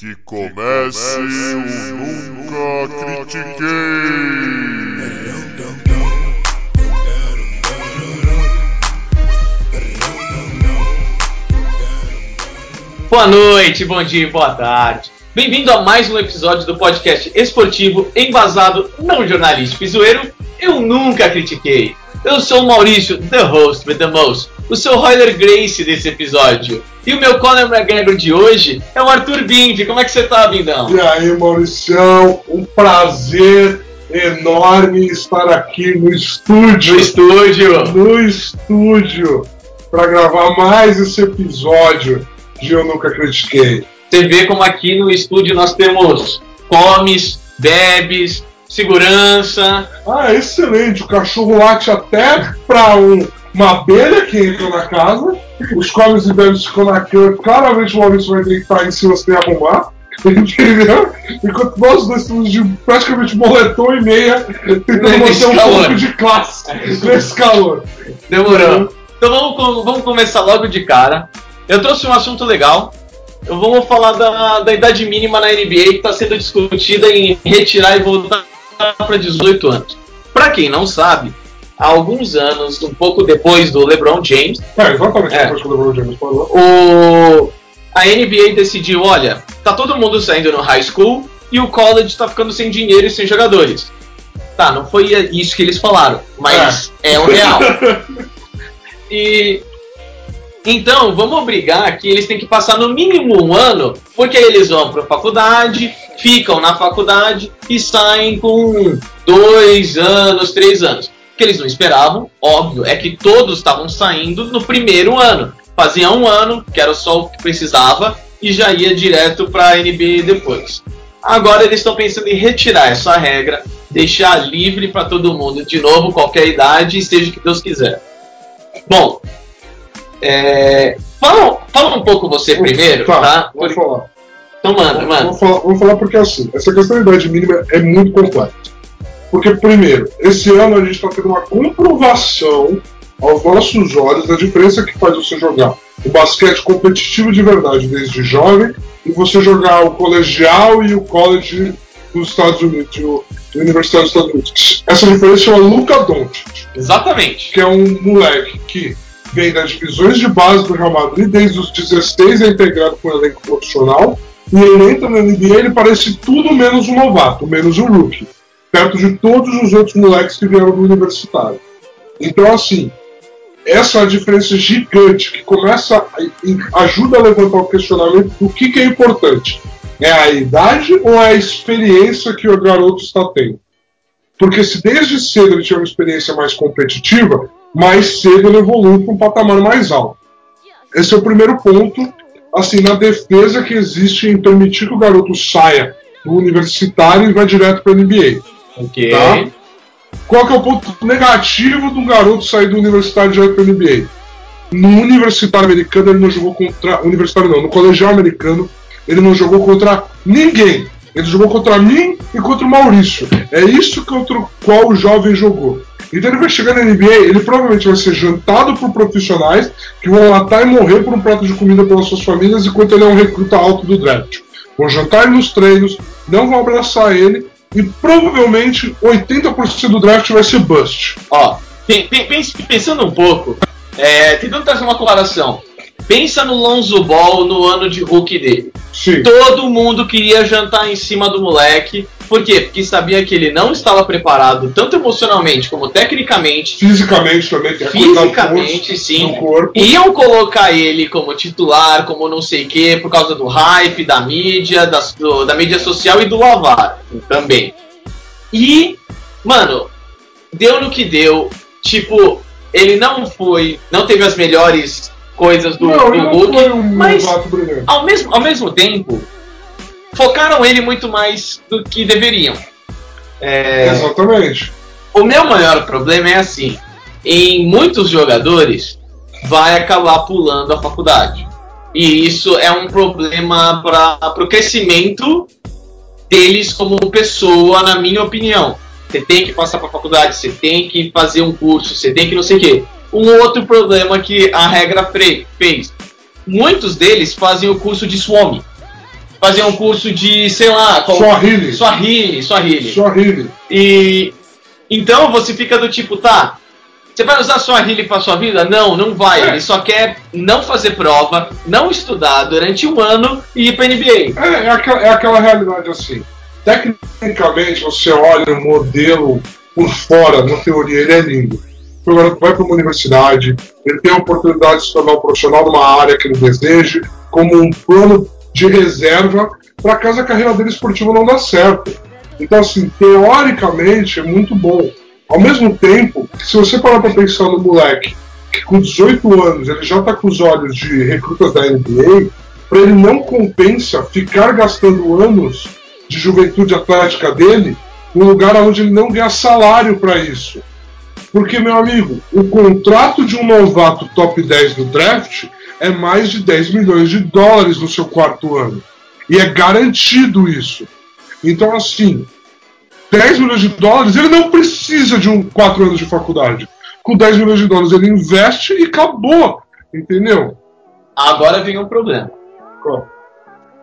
Que comece o Nunca Critiquei. Boa noite, bom dia boa tarde. Bem-vindo a mais um episódio do podcast esportivo embasado não jornalístico e zoeiro Eu Nunca Critiquei. Eu sou o Maurício, the host with the most, o seu Royler Grace desse episódio. E o meu Conor McGregor de hoje é o Arthur Bindi. Como é que você tá, Bindão? E aí, Mauricião, um prazer enorme estar aqui no estúdio. No estúdio. No estúdio. Para gravar mais esse episódio de Eu Nunca Critiquei. Você vê como aqui no estúdio nós temos comes, bebes, segurança. Ah, excelente. O cachorro late até para um, uma abelha que entra na casa. Os comes e bebes ficam na cama. Claramente o Maurício vai ter que estar em cima sem arrumar. Entendeu? Enquanto nós dois estamos de praticamente moletom e meia, tentando manter um calor. pouco de classe nesse calor. Demorou. Então vamos, vamos começar logo de cara. Eu trouxe um assunto legal. Eu vamos falar da, da idade mínima na NBA que está sendo discutida em retirar e voltar para 18 anos. Para quem não sabe, há alguns anos, um pouco depois do LeBron James, É, exatamente É. depois que o LeBron James falou. o, a NBA decidiu, olha, tá todo mundo saindo no high school e o college tá ficando sem dinheiro e sem jogadores. Tá, não foi isso que eles falaram, mas é, o real. E então, vamos obrigar que eles têm que passar no mínimo um ano, porque eles vão para a faculdade, ficam na faculdade e saem com dois anos, três anos. O que eles não esperavam, óbvio, é que todos estavam saindo no primeiro ano. Fazia um ano, que era só o que precisava, e já ia direto para a NBA depois. Agora eles estão pensando em retirar essa regra, deixar livre para todo mundo, de novo, qualquer idade, seja o que Deus quiser. Bom, é, fala, fala um pouco você primeiro, Tá, tá? vamos falar. Então manda, manda. Vamos falar, vamos falar porque assim, essa questão da idade mínima é muito complexa. Porque, primeiro, esse ano a gente está tendo uma comprovação aos nossos olhos da diferença que faz você jogar o basquete competitivo de verdade desde jovem e você jogar o colegial e o college dos Estados Unidos, o Universidade dos Estados Unidos. Essa diferença chama Luca Doncic Exatamente. que é um moleque que vem das divisões de base do Real Madrid, desde os 16 é integrado com o elenco profissional, e ele entra na NBA ele parece tudo menos um novato, menos um rookie, perto de todos os outros moleques que vieram do universitário. Então, assim, essa é uma diferença gigante que começa, a- ajuda a levantar o questionamento do que, que é importante. É a idade ou é a experiência que o garoto está tendo? Porque se desde cedo ele tiver uma experiência mais competitiva, mais cedo ele evolui para um patamar mais alto. Esse é o primeiro ponto, assim, na defesa que existe em permitir que o garoto saia do universitário e vá direto para a NBA. Ok. Tá. Qual que é o ponto negativo do garoto sair do universitário direto para a NBA? No universitário americano ele não jogou contra. Universitário não, no colegial americano ele não jogou contra ninguém. Ele jogou contra mim e contra o Maurício. É isso contra o qual o jovem jogou. Então ele vai chegar na NBA, ele provavelmente vai ser jantado por profissionais que vão matar e morrer por um prato de comida pelas suas famílias enquanto ele é um recruta alto do draft. Vão jantar ele nos treinos, não vão abraçar ele e provavelmente 80% do draft vai ser bust. Ó, pensando um pouco, é, tentando trazer uma comparação. Pensa no Lonzo Ball no ano de rookie dele. Sim. Todo mundo queria jantar em cima do moleque. Por quê? Porque sabia que ele não estava preparado, tanto emocionalmente como tecnicamente. Fisicamente também, tem da Fisicamente, sim. corpo. Iam colocar ele como titular, como não sei o quê, por causa do hype, da mídia, das- do- da mídia social e do lavar também. E, mano, deu no que deu. Tipo, ele não foi. Não teve as melhores coisas do, não, do Hulk, um mas ao mesmo, ao mesmo tempo, focaram ele muito mais do que deveriam. É, Exatamente. o meu maior problema é assim: em muitos jogadores vai acabar pulando a faculdade. E isso é um problema para o crescimento deles como pessoa, na minha opinião. Você tem que passar para a faculdade, você tem que fazer um curso, você tem que não sei o quê. Um outro problema que a regra fez: muitos deles fazem o curso de SWAM. fazer um curso de, sei lá, qual... Swahili. Swahili, Swahili. Swahili. E então você fica do tipo, tá, você vai usar Swahili pra sua vida? Não, não vai. É. Ele só quer não fazer prova, não estudar durante um ano e ir pra NBA. É, é, aquela, é aquela realidade assim. Tecnicamente, você olha o modelo por fora, na teoria, ele é lindo. O garoto vai para uma universidade, ele tem a oportunidade de se tornar um profissional numa área que ele deseje, como um plano de reserva para caso a carreira dele esportiva não dá certo. Então, assim, teoricamente é muito bom. Ao mesmo tempo, se você parar para pensar no moleque que com 18 anos ele já está com os olhos de recrutas da NBA, para ele não compensa ficar gastando anos de juventude atlética dele num lugar onde ele não ganha salário para isso. Porque, meu amigo, o contrato de um novato top 10 do draft é mais de 10 milhões de dólares no seu quarto ano. E é garantido isso. Então, assim, 10 milhões de dólares, ele não precisa de um 4 anos de faculdade. Com 10 milhões de dólares, ele investe e acabou. Entendeu? Agora vem um problema. Qual?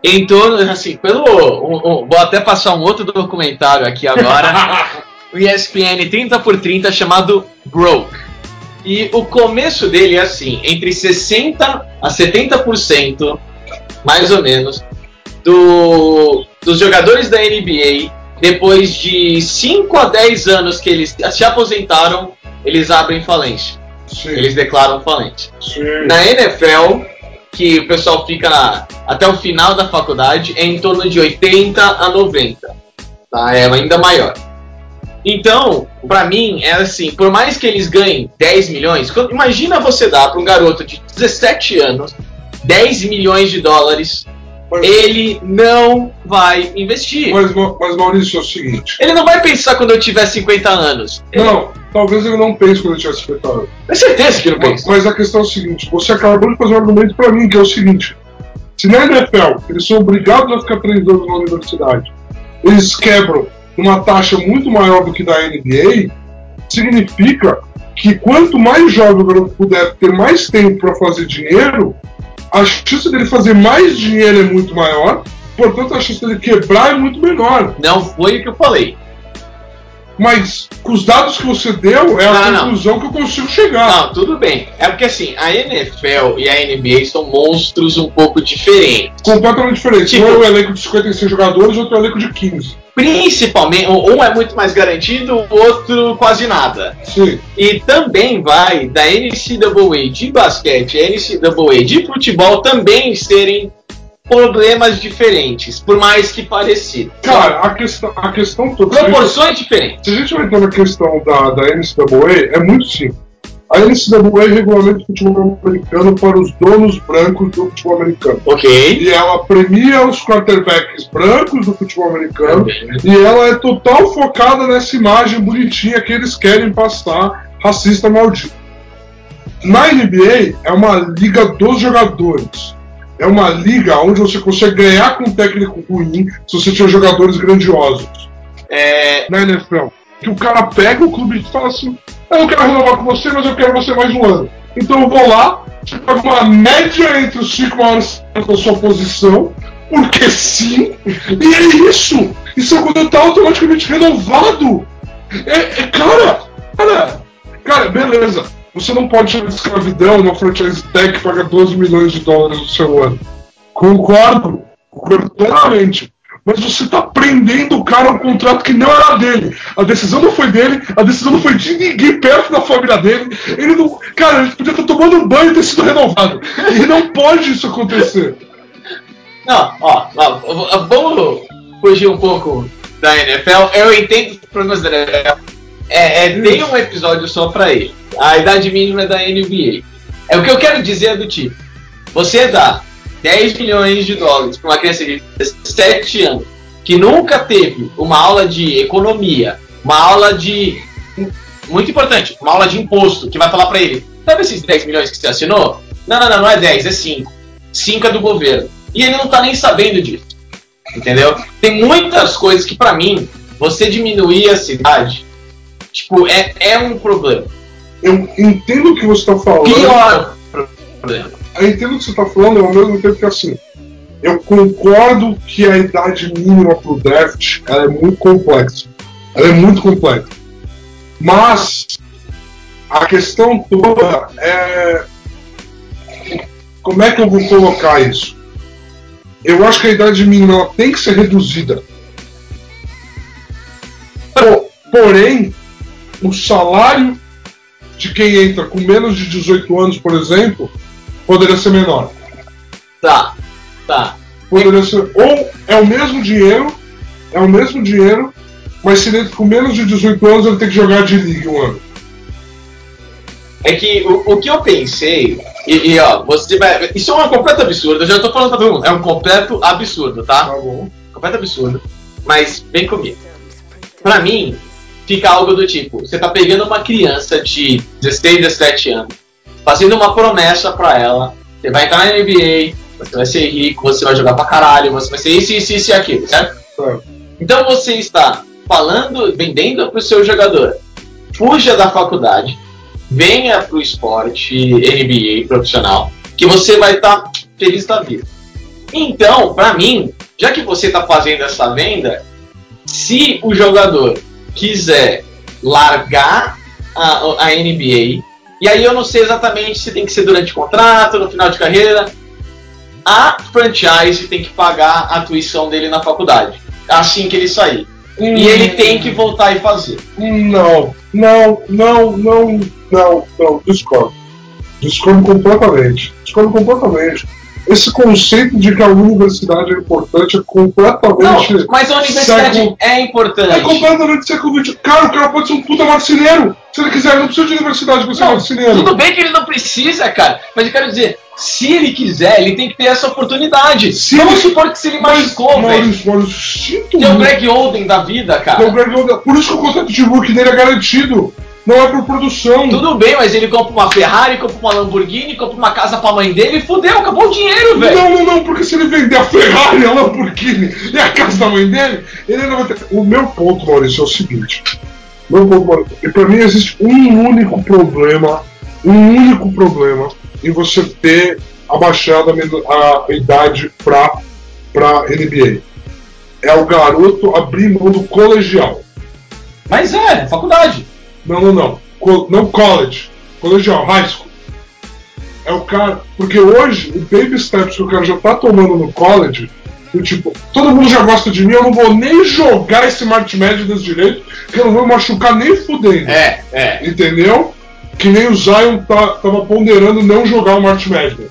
Em torno, assim, pelo. um- um- vou até passar um outro documentário aqui agora. o ESPN 30 por 30 chamado Broke. E o começo dele é assim, entre 60 a 70%, mais ou menos, do, dos jogadores da NBA, depois de 5 a 10 anos que eles se aposentaram, eles abrem falência. Sim, Eles declaram falência. sim. Na NFL, que o pessoal fica na- até o final da faculdade, é em torno de 80 a 90. Tá? É ainda maior. Então, pra mim, é assim, por mais que eles ganhem 10 milhões, imagina você dar pra um garoto de 17 anos 10 milhões de dólares, Mas, ele não vai investir. mas, Ma- mas, Maurício, é o seguinte. Ele não vai pensar quando eu tiver 50 anos. Ele- Não, talvez ele não pense quando ele tiver 50 anos. Tenho certeza que ele não pensa. mas a questão é o seguinte: você acabou de fazer um argumento para mim, que é o seguinte: se na NFL eles são obrigados a ficar três anos na universidade, eles quebram uma taxa muito maior do que da NBA, significa que quanto mais jovem o garoto puder ter mais tempo para fazer dinheiro, a chance dele fazer mais dinheiro é muito maior, portanto a chance dele quebrar é muito menor. Não foi o que eu falei. Mas com os dados que você deu, é a Não, não. conclusão que eu consigo chegar. Não, tudo bem. É porque assim, a NFL e a NBA são monstros um pouco diferentes. completamente diferente. Tipo- um é um elenco de 56 jogadores, outro é um elenco de 15. Principalmente, um é muito mais garantido, o outro quase nada. Sim. E também vai da NCAA de basquete e NCAA de futebol também serem problemas diferentes, por mais que parecidos. Cara, a questão, a questão toda. A, gente, proporções diferentes. se a gente vai entrar na questão da, da NCAA, é muito simples. A NCAA regulamenta o futebol americano para os donos brancos do futebol americano. Ok. E ela premia os quarterbacks brancos do futebol americano. E ela é total focada nessa imagem bonitinha que eles querem passar, racista maldito. Na NBA, é uma liga dos jogadores. É uma liga onde você consegue ganhar com um técnico ruim se você tiver jogadores grandiosos. É, Na NFL. Que o cara pega o clube e fala assim: Eu não quero renovar com você, mas eu quero você mais um ano. Então eu vou lá, pego uma média entre os cinco maiores da sua posição, porque sim, e é isso! Isso é quando tá automaticamente renovado! É, é cara, cara, cara, beleza. Você não pode chamar de escravidão uma franchise tag que paga 12 milhões de dólares no seu ano. Concordo, concordo totalmente. Mas você tá prendendo o cara a um contrato que não era dele. A decisão não foi dele, a decisão não foi de ninguém perto da família dele. Ele não. Cara, ele podia estar tomando um banho e ter sido renovado. E não pode isso acontecer. Não, ó, ó, vamos fugir um pouco da NFL. Eu entendo os problemas da NFL. É, é, tem um episódio só pra ele. A idade mínima é da NBA. É o que eu quero dizer do tipo: você dá 10 milhões de dólares pra uma criança de 17 anos que nunca teve uma aula de economia, uma aula de. Muito importante, uma aula de imposto, que vai falar pra ele: sabe esses 10 milhões que você assinou? Não, não, não, não é 10, é 5. 5 é do governo. E ele não tá nem sabendo disso. Entendeu? Tem muitas coisas que, pra mim, você diminuir a cidade, tipo, é, é um problema. Eu entendo o que você está falando. Pior problema. Eu entendo o que você está falando, ao mesmo tempo que assim. eu concordo que a idade mínima para o draft ela é muito complexa. Ela é muito complexa. Mas a questão toda é. Como é que eu vou colocar isso? Eu acho que a idade mínima tem que ser reduzida. Porém, o salário de quem entra com menos de 18 anos, por exemplo, poderia ser menor. Tá, tá. Poderia ser. Ou é o mesmo dinheiro, é o mesmo dinheiro, mas se ele com menos de 18 anos, ele tem que jogar de liga um ano. É que o, o que eu pensei, e, e, ó, você vai. Isso é um completo absurdo, eu já tô falando pra todo mundo. É um completo absurdo, tá? Tá bom. Completo absurdo. Mas vem comigo. Pra mim, fica algo do tipo: você tá pegando uma criança de 16, 17 anos, fazendo uma promessa pra ela, você vai entrar na NBA, você vai ser rico, você vai jogar pra caralho, você vai ser isso, isso, isso e aquilo, certo? Então você está falando, vendendo pro seu jogador, fuja da faculdade, venha pro esporte NBA profissional, que você vai estar feliz da vida. Então, pra mim, já que você está fazendo essa venda, se o jogador quiser largar a, a NBA, e aí eu não sei exatamente se tem que ser durante o contrato, no final de carreira, a franchise tem que pagar a tuição dele na faculdade, assim que ele sair. E ele tem que voltar e fazer. Não, não, não, não, não, não, discordo. Discordo completamente. Discordo completamente. Esse conceito de que a universidade é importante é completamente. Não, mas a universidade século- é importante. É completamente século XX. Cara, o cara pode ser um puta marceneiro. Se ele quiser, ele não precisa de universidade pra ser Não, marceneiro. tudo bem que ele não precisa, cara. Mas eu quero dizer, se ele quiser, ele tem que ter essa oportunidade. Se Vamos ele- supor que se ele machucou, velho. Tem o. Greg Oden da vida, cara. Tem o Greg Oden. Por isso que o contrato de rookie dele é garantido. Não é por produção. Tudo bem, mas ele compra uma Ferrari, compra uma Lamborghini, compra uma casa pra mãe dele e fudeu, acabou o dinheiro, velho. Não, não, não, porque se ele vender a Ferrari, a Lamborghini e a casa da mãe dele, ele não vai ter. O meu ponto, Maurício, é o seguinte. Meu ponto, Maurício, e pra mim existe um único problema, um único problema em você ter abaixado a, a idade pra, pra NBA. É o garoto abrir mão do colegial. Mas é, faculdade. Não, não, não. Co- não college. Colegial, high school. É o cara. Porque hoje, o baby steps que o cara já tá tomando no college, do tipo, todo mundo já gosta de mim, eu não vou nem jogar esse March Madness direito, que eu não vou machucar nem fudendo. É, é. Entendeu? Que nem o Zion tá, tava ponderando não jogar o March Madness.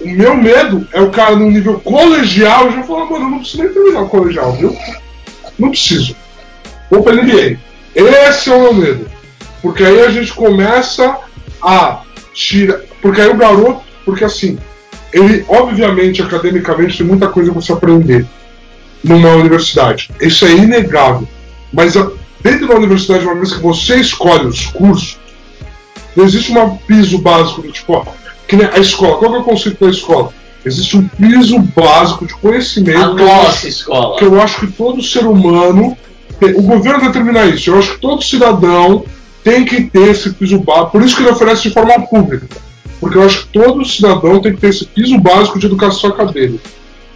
O meu medo é o cara no nível colegial já falar, mano, eu não preciso nem terminar o colegial, viu? Não preciso. Vou pra NBA. Esse é o meu medo. Porque aí a gente começa a tirar. Porque aí o garoto. Porque assim, ele, obviamente, academicamente, tem muita coisa pra você aprender numa universidade. Isso é inegável. Mas a- dentro da universidade, uma vez que você escolhe os cursos, não existe um piso básico do tipo, ó, que a escola. Qual que é o conceito da escola? Existe um piso básico de A conhecimento acho- nossa escola. que eu acho que todo ser humano. O governo determina isso. Eu acho que todo cidadão tem que ter esse piso básico. Por isso que ele oferece de forma pública. Porque eu acho que todo cidadão tem que ter esse piso básico de educação acadêmica.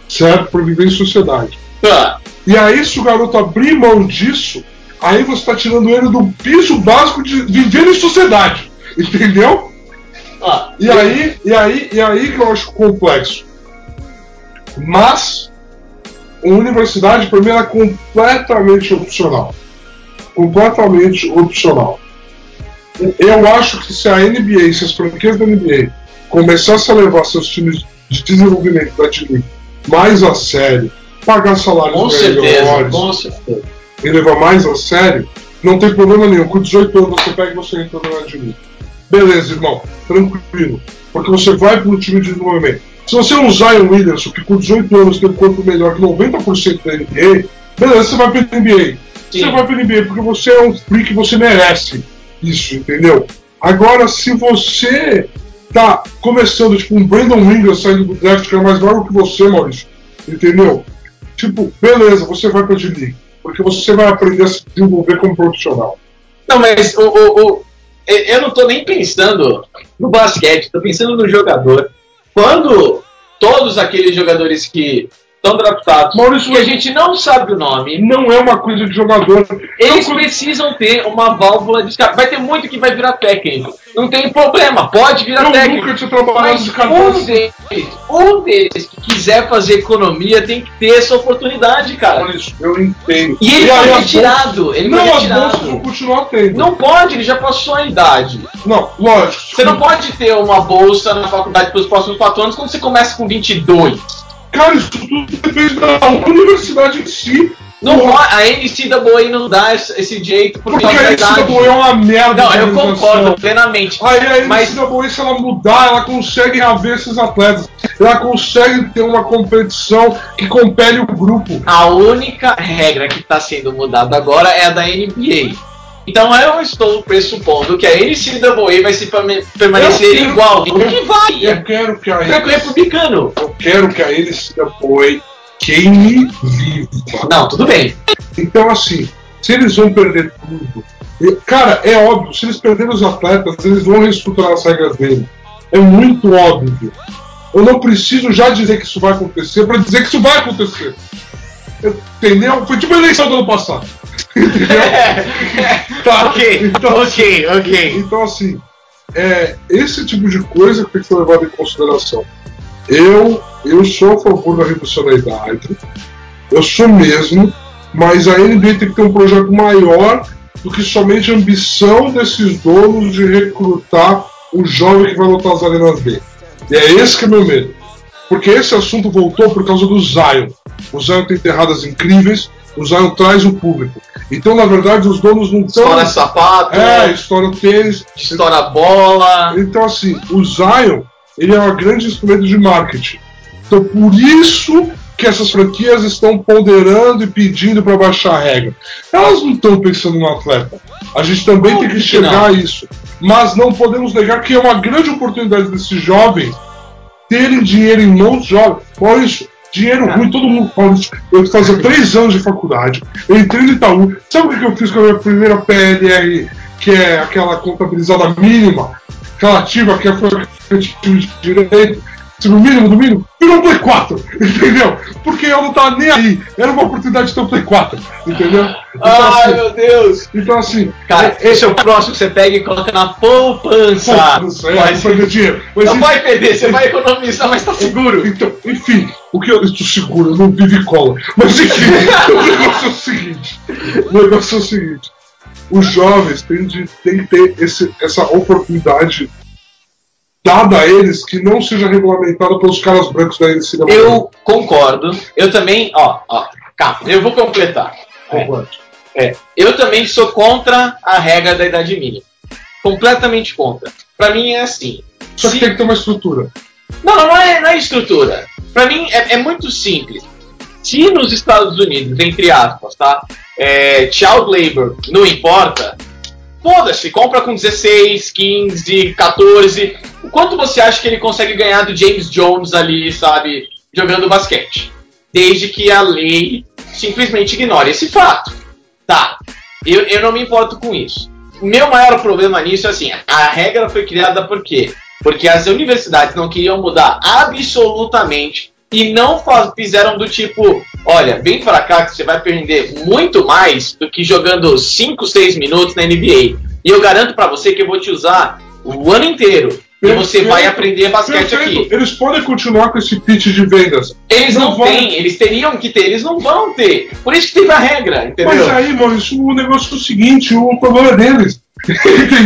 Certo? Para viver em sociedade. Tá. E aí, se o garoto abrir mão disso, aí você está tirando ele do piso básico de viver em sociedade. Entendeu? Ó, E aí, e aí, e aí que eu acho complexo. Mas universidade para mim ela é completamente opcional. Completamente opcional. Eu acho que se a NBA, se as franquias da NBA começassem a levar seus times de desenvolvimento da D-League mais a sério, pagar salários Com certeza, melhores com certeza. e levar mais a sério, não tem problema nenhum. Com 18 anos você pega e você entra na de Beleza, irmão, tranquilo. Porque você vai pro time de desenvolvimento. Se você é um Zion Williamson, que com 18 anos tem um corpo melhor que 90% da NBA, beleza, você vai pra NBA. Sim. Você vai pra NBA porque você é um freak, você merece isso, entendeu? Agora, se você tá começando, tipo, um Brandon Ingram saindo do draft, que é mais largo que você, Maurício, entendeu? Tipo, beleza, você vai pra D-League. Porque você vai aprender a se desenvolver como profissional. Não, mas o, o, o- eu não tô nem pensando no basquete, tô pensando no jogador. Quando todos aqueles jogadores que estão draftados, Maurício, que a gente não sabe o nome, não é uma coisa de jogador. eles Não, precisam ter uma válvula de escape. Vai ter muito que vai virar técnico. Não tem problema, pode virar eu técnico. nunca Mas de um deles, um deles que quiser fazer economia tem que ter essa oportunidade, cara. Maurício, eu entendo. E ele foi retirado. Ele foi Não, as vão retirado. continuar tendo. Não pode, ele já passou a idade. Não, lógico. Você não pode ter uma bolsa na faculdade pelos próximos 4 anos quando você começa com 22. Cara, isso tudo depende da universidade em si. Não a NCAA não dá esse, por Porque da a. NCAA é uma merda. Não, eu concordo plenamente. Aí a Mas- NCAA, se ela mudar, ela consegue reaver esses atletas. Ela consegue ter uma competição que compele o grupo. A única regra que está sendo mudada agora é a da NBA. Então eu estou pressupondo que a NCAA vai se permanecer Eu- igual. O que vai? Eu quero que a É republicano. eu quero que a NCAA queime viva. Não, tudo bem. Então, assim, se eles vão perder tudo. e- Cara, é óbvio, se eles perderem os atletas, eles vão reestruturar as regras dele. É muito óbvio. Eu não preciso já dizer que isso vai acontecer para dizer que isso vai acontecer. Entendeu? Foi tipo a eleição do ano passado. Tá? ok, Então, ok, ok. então, assim, é esse tipo de coisa que tem que ser levado em consideração. Eu, eu sou a favor da redução da idade, eu sou mesmo, mas a NBA tem que ter um projeto maior do que somente a ambição desses donos de recrutar o jovem que vai lotar as arenas dele. E é esse que é meu medo. Porque esse assunto voltou por causa do Zion. O Zion tem enterradas incríveis, o Zion traz o público. Então, na verdade, os donos não estão. Estoura sapato, É, estoura o tênis. estoura bola. Então, assim, o Zion, ele é um grande instrumento de marketing. Então, por isso que essas franquias estão ponderando e pedindo para baixar a regra. Elas não estão pensando no atleta. A gente também tem que chegar não. isso. Mas não podemos negar que é uma grande oportunidade desses jovens terem dinheiro em mãos jovens. Maurício, dinheiro É. ruim, todo mundo. Maurício, eu fazia três anos de faculdade, eu entrei no Itaú. Sabe o que eu fiz com a minha primeira PLR, que é aquela contabilizada mínima, relativa, que foi a que eu tive direito? No mínimo, do mínimo, virou Play 4, entendeu? Porque eu não tava nem aí. Era uma oportunidade de ter um Play 4, entendeu? Então, Ai, assim, meu Deus. então, assim Cara, é- esse é o próximo que você pega e coloca na poupança. Não sei, Vai perder dinheiro. Mas Não enfim- vai perder, você vai economizar, mas tá seguro. Então, enfim, o que eu estou seguro, eu não vivo e cola. Mas enfim, o negócio é o seguinte: o negócio é o seguinte. Os jovens têm, de, têm que ter esse, essa oportunidade dada a eles que não seja regulamentada pelos caras brancos da NCAA. Eu concordo. Eu também, ó, ó, calma, eu vou completar. Concordo. É, eu também sou contra a regra da idade mínima. Completamente contra. Pra mim é assim. Só que se- tem que ter uma estrutura. Não, não é, não é estrutura. Pra mim é, é muito simples. Se nos Estados Unidos, entre aspas, tá? É, child labor não importa, foda-se, compra com 16, 15, 14. O quanto você acha que ele consegue ganhar do James Jones ali, sabe, jogando basquete? Desde que a lei simplesmente ignore esse fato. Tá, eu, eu não me importo com isso. O meu maior problema nisso é assim, a regra foi criada por quê? Porque as universidades não queriam mudar absolutamente e não fa- fizeram do tipo, olha, vem pra cá que você vai aprender muito mais do que jogando 5, 6 minutos na NBA. E eu garanto pra você que eu vou te usar o ano inteiro. E você Perfeito, vai aprender basquete Perfeito. aqui. Eles podem continuar com esse pitch de vendas. Eles não, Não vão- têm, eles teriam que ter, eles não vão ter. Por isso que teve a regra, entendeu? Mas aí, Maurício, o negócio é o seguinte: o problema é deles.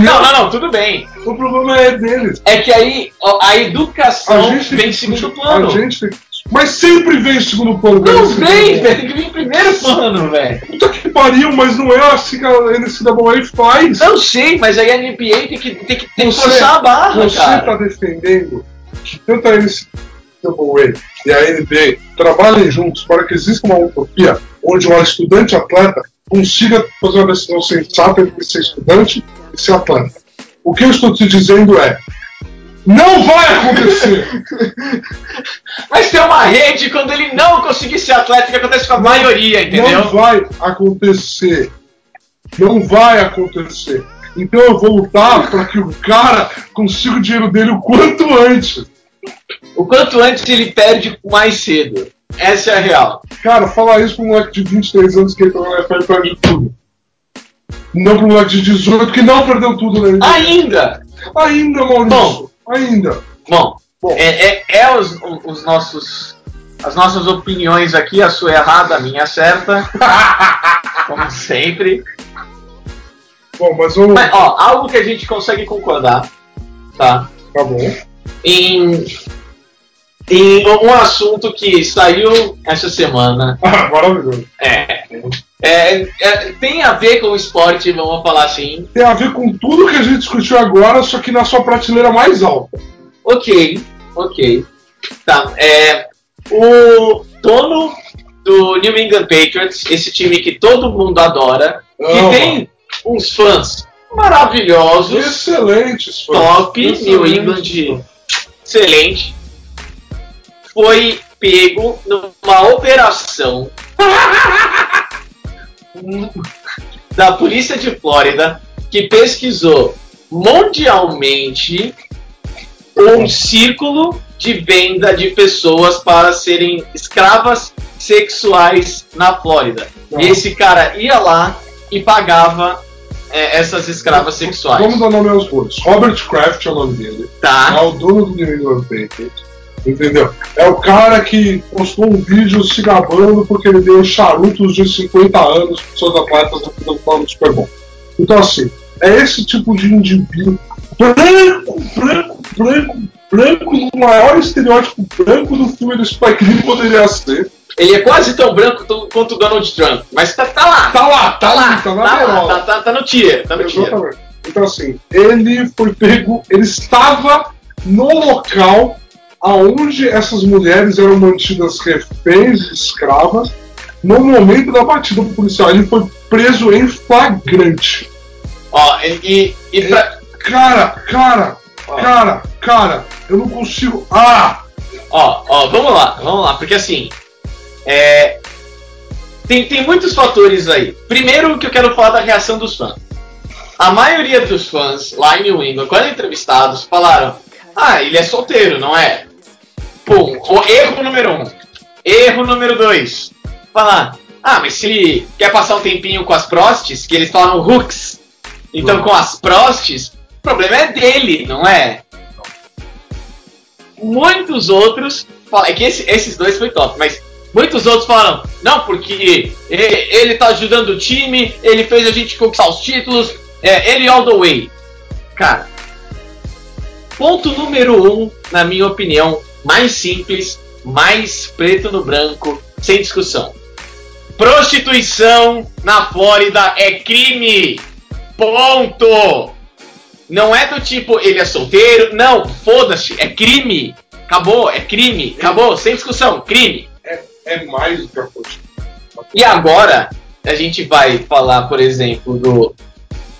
Não, não, não, tudo bem. O problema é deles. É que aí a educação A gente vem em que segundo plano. A gente tem- Mas sempre vem em segundo plano. Não vem, velho, tem que vir em primeiro plano, velho. Puta que pariu, mas não é assim que a NCAA faz. Eu sei, mas aí a NBA tem que, tem que, tem que Você- forçar a barra, Você cara. está defendendo que tanto a NCAA e a NBA trabalhem juntos para que exista uma utopia onde um estudante atleta consiga fazer uma decisão sensata entre ser estudante e ser atleta. O que eu estou te dizendo é. Não vai acontecer! Mas tem uma rede quando ele não conseguir ser atleta, que acontece com a maioria, entendeu? Não vai acontecer. Não vai acontecer. Então eu vou lutar para que o cara consiga o dinheiro dele o quanto antes. O quanto antes ele perde mais cedo. Essa é a real. Cara, falar isso pra um moleque de 23 anos que entrou na NFL e perde tudo. Não pra um moleque de 18 que não perdeu tudo na NBA. Ainda! Ainda, Maurício. Ainda. Bom, Bom. é, é- é os, os nossos. As nossas opiniões aqui, a sua é errada, a minha é certa. Como sempre. Bom, mas vamos. Mas, ó, algo que a gente consegue concordar, tá? Tá bom. Em, em um assunto que saiu essa semana. Ah, maravilhoso. É, é, é, tem a ver com o esporte, vamos falar assim. Tem a ver com tudo que a gente discutiu agora, só que na sua prateleira mais alta. Ok, ok. Tá, é, o dono do New England Patriots, esse time que todo mundo adora, que tem uns fãs maravilhosos, Excelentes, fãs. top, Excelentes New England, excelente, foi pego numa operação da polícia de Flórida que pesquisou mundialmente um círculo de venda de pessoas para serem escravas sexuais na Flórida. E esse cara ia lá e pagava é, essas escravas sexuais. Vamos dar nome aos bois. Robert Kraft é o nome dele. Tá? É o dono do New England Patriots. Entendeu? É o cara que postou um vídeo se gabando porque ele deu charutos de 50 anos para seus atletas no final do Super Bowl. Então, assim, é esse tipo de indivíduo branco, branco, branco, branco, no maior estereótipo branco do filme do Spike Lee poderia ser. Ele é quase tão branco to- quanto o Donald Trump, mas tá, tá lá. Tá lá, tá, Tá lá, lá, tá, tá lá, berola. tá, tá, tá no tier, tá no tier. Exatamente. Então, assim, ele foi pego, ele estava no local aonde essas mulheres eram mantidas reféns escravas no momento da batida policial. Ele foi preso em flagrante. Ó, e, e, e pra, Cara, cara, Ó. cara, cara, eu não consigo. Ah! Ó, ó, vamos lá, vamos lá, porque assim, é, tem, tem muitos fatores aí. Primeiro que eu quero falar da reação dos fãs. A maioria dos fãs lá em New England, quando entrevistados, falaram: Ah, ele é solteiro, não é? O erro número um. Erro número dois. Falar: Ah, mas se ele quer passar um tempinho com as prostes, que eles falam hooks, então com as prostes, o problema é dele, não é? muitos outros falam, é que esse- esses dois foi top, mas muitos outros falaram, não, porque e- ele tá ajudando o time, ele fez a gente conquistar os títulos, é, ele all the way. Cara, ponto número um, na minha opinião, mais simples, mais preto no branco, sem discussão. Prostituição na Flórida é crime. Ponto. Não é do tipo ele é solteiro, não, foda-se, é crime. Acabou, é crime, acabou, sem discussão, crime. É mais do que a coisa. E agora a gente vai falar, por exemplo, do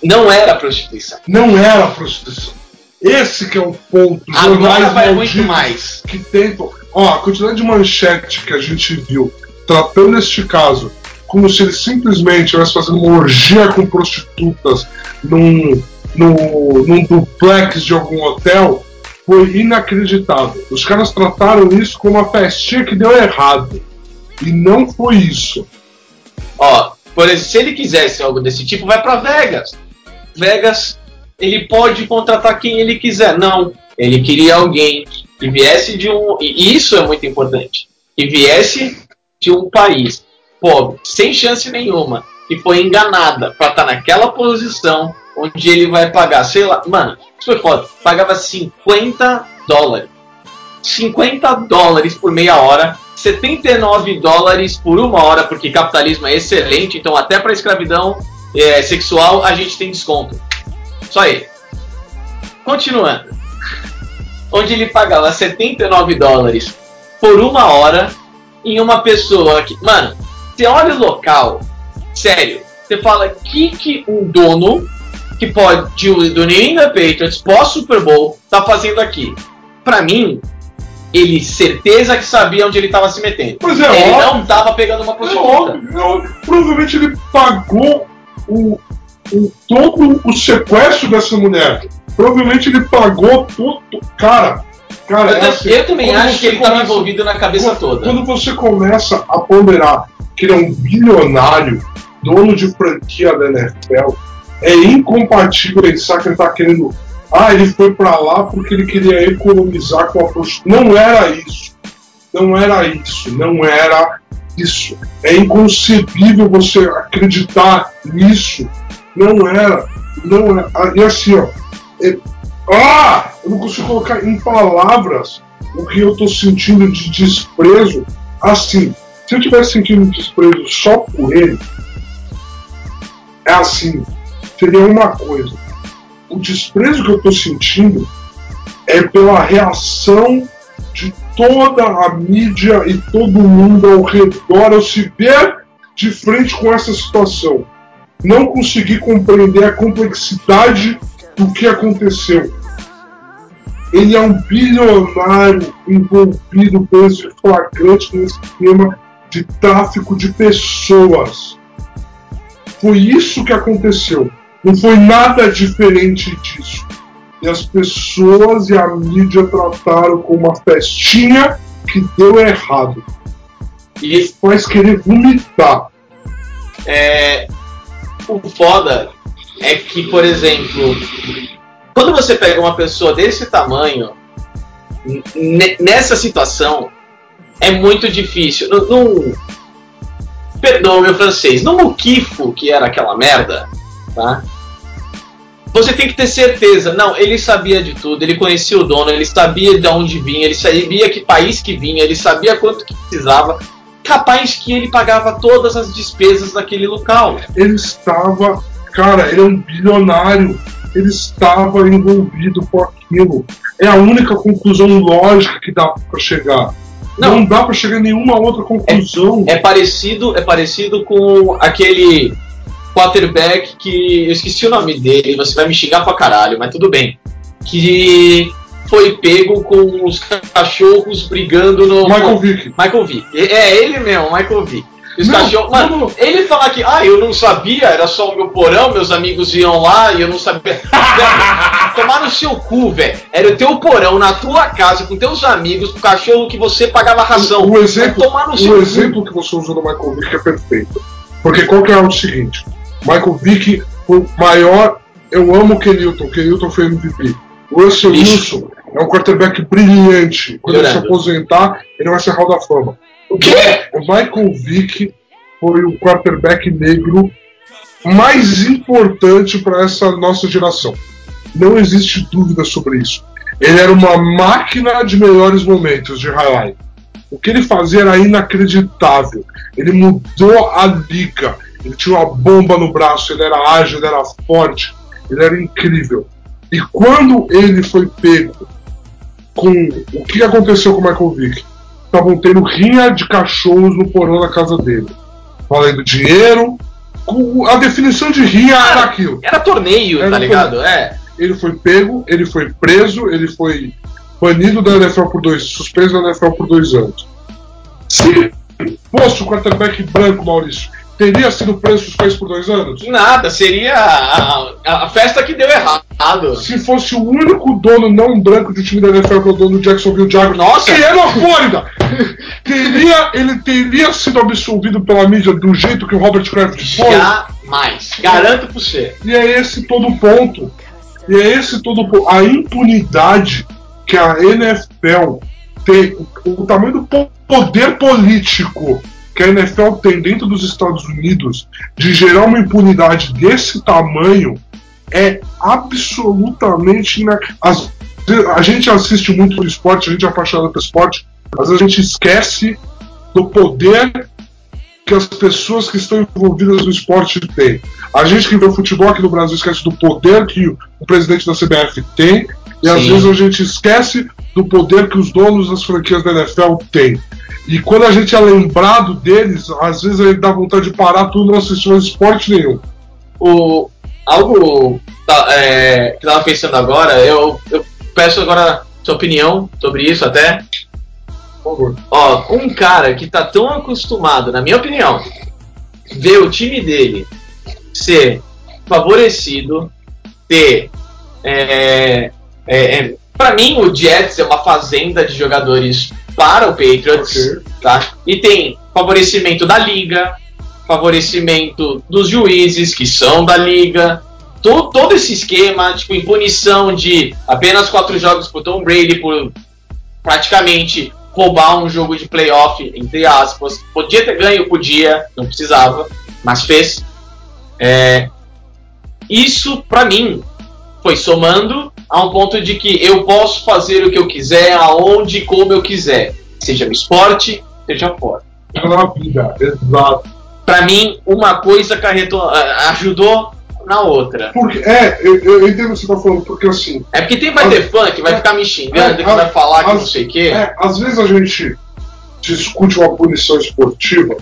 não era prostituição. Não era prostituição. Esse que é o ponto. Agora vai muito mais. que tentam. Ó, a quantidade de manchete que a gente viu tratando este caso como se ele simplesmente estivesse fazendo uma orgia com prostitutas num, num, num duplex de algum hotel foi inacreditável. Os caras trataram isso como uma festinha que deu errado. E não foi isso. Ó, por exemplo, se ele quisesse algo desse tipo, vai pra Vegas. Vegas, ele pode contratar quem ele quiser. Não, ele queria alguém que viesse de um. E isso é muito importante. Que viesse de um país pobre, sem chance nenhuma, que foi enganada pra estar naquela posição onde ele vai pagar, sei lá, mano, isso foi foda. Pagava 50 dólares. 50 dólares por meia hora, 79 dólares por uma hora, porque capitalismo é excelente, então até para escravidão é, sexual a gente tem desconto. Só aí. Continuando. Onde ele pagava 79 dólares por uma hora em uma pessoa que. Mano, você olha o local, sério, você fala que, que um dono que pode de- do New England Patriots pós Super Bowl tá fazendo aqui? Pra mim, ele certeza que sabia onde ele tava se metendo. Pois é, ele óbvio. não tava pegando uma É prostituta. óbvio, é óbvio. Provavelmente ele pagou o, todo o sequestro dessa mulher. Provavelmente ele pagou todo. Cara, Cara, Eu, é assim, eu também acho que ele estava envolvido na cabeça quando, toda. Quando você começa a ponderar que ele é um bilionário, dono de franquia da NFL, é incompatível pensar que ele tá querendo. Ah, ele foi pra lá porque ele queria economizar com a prostituição. Não era isso. Não era isso. Não era isso. É inconcebível você acreditar nisso. Não era. Não era. Ah, E assim, ó. é- Ah! Eu não consigo colocar em palavras o que eu tô sentindo de desprezo. Assim, se eu tivesse sentindo desprezo só por ele, é assim, seria uma coisa. O desprezo que eu tô sentindo é pela reação de toda a mídia e todo mundo ao redor ao se ver de frente com essa situação. Não conseguir compreender a complexidade do que aconteceu. Ele é um bilionário envolvido preso em flagrante nesse esquema de tráfico de pessoas. Foi isso que aconteceu. Não foi nada diferente disso. E as pessoas e a mídia trataram como uma festinha que deu errado. E Faz querer vomitar. é, o foda é que, por exemplo, quando você pega uma pessoa desse tamanho, nessa situação, é muito difícil. No, no, perdoa o meu francês, no Muquifo, que era aquela merda, tá? Você tem que ter certeza. Não, ele sabia de tudo, ele conhecia o dono, ele sabia de onde vinha, ele sabia que país que vinha, ele sabia quanto que precisava. Capaz que ele pagava todas as despesas daquele local. Ele estava. Cara, ele é um bilionário. Ele estava envolvido com aquilo. É a única conclusão lógica que dá para chegar. Não. Não, dá para chegar a nenhuma outra conclusão. É parecido, é parecido com aquele quarterback que eu esqueci o nome dele, você vai me xingar pra caralho, mas tudo bem. Que foi pego com os cachorros brigando no Michael Vick. Michael Vick. É ele mesmo, Michael Vick. Os Não, cachorros, mano, não. ele falar que, ah, eu não sabia, era só o meu porão, meus amigos iam lá e eu não sabia. Tomar no seu cu, velho. Era o teu porão, na tua casa, com teus amigos, com o cachorro que você pagava ração. O exemplo, Vai tomar no seu o cu. exemplo que você usou do Michael Vick é perfeito. Porque qual que é o seguinte? Michael Vick, o maior. Eu amo o Kenilton. Kenilton foi MVP. O Russell Lixo. Wilson é um quarterback brilhante. Quando ele se aposentar, ele vai ser Hall da Fama. O quê? O Michael Vick foi o quarterback negro mais importante para essa nossa geração. Não existe dúvida sobre isso. Ele era uma máquina de melhores momentos de highlight. O que ele fazia era inacreditável. Ele mudou a liga. Ele tinha uma bomba no braço, ele era ágil, ele era forte, ele era incrível. E quando ele foi pego com o que aconteceu com o Michael Vick? Estavam tendo rinha de cachorros no porão da casa dele. Valendo dinheiro. A definição de rinha era aquilo. Era torneio, Era tá torneio. ligado? É. Ele foi pego, ele foi preso, ele foi banido da NFL por dois, suspenso da NFL por dois anos. Se fosse o quarterback branco, Maurício, teria sido preso suspenso por dois anos? Nada, seria a, a- a festa que deu errado. Se fosse o único dono não branco de time da NFL que é o dono do Jacksonville Jaguars, Nossa! que é na Flórida, teria, ele teria sido absolvido pela mídia do jeito que o Robert Kraft foi? Jamais. Garanto pra você. E é esse todo o ponto. E é esse todo o ponto. A impunidade que a NFL tem, o, tamanho do po- poder político que a NFL tem dentro dos Estados Unidos de gerar uma impunidade desse tamanho é absolutamente. Às vezes, a gente assiste muito o esporte, a gente é apaixonado pelo esporte, às vezes a gente esquece do poder que as pessoas que estão envolvidas no esporte têm. A gente que vê o futebol aqui no Brasil esquece do poder que o presidente da CBF tem, e às Sim. vezes a gente esquece do poder que os donos das franquias da NFL têm. E quando a gente é lembrado deles, às vezes ele dá vontade de parar tudo e não assistir mais esporte nenhum. O, algo tá, é, que eu tava pensando agora, eu, eu peço agora sua opinião sobre isso até. Por favor. Ó, um cara que tá tão acostumado, na minha opinião, ver o time dele ser favorecido, ter é, é, Pra mim, o Jets é uma fazenda de jogadores para o Patriots, Ok. tá? E tem favorecimento da liga, favorecimento dos juízes que são da liga, to- todo esse esquema, tipo, impunição de apenas quatro jogos pro Tom Brady por praticamente roubar um jogo de playoff, entre aspas. Podia ter ganho, podia, não precisava, mas fez. É, isso, pra mim, foi somando a um ponto de que eu posso fazer o que eu quiser, aonde e como eu quiser. Seja no esporte, seja fora. Na vida, exato. Pra mim, uma coisa carretou, ajudou na outra. Porque, é, eu, eu entendo o que você tá falando, porque assim, É porque tem vai ter fã que vai ficar me xingando, que vai falar que não sei o quê. É, às vezes a gente discute uma punição esportiva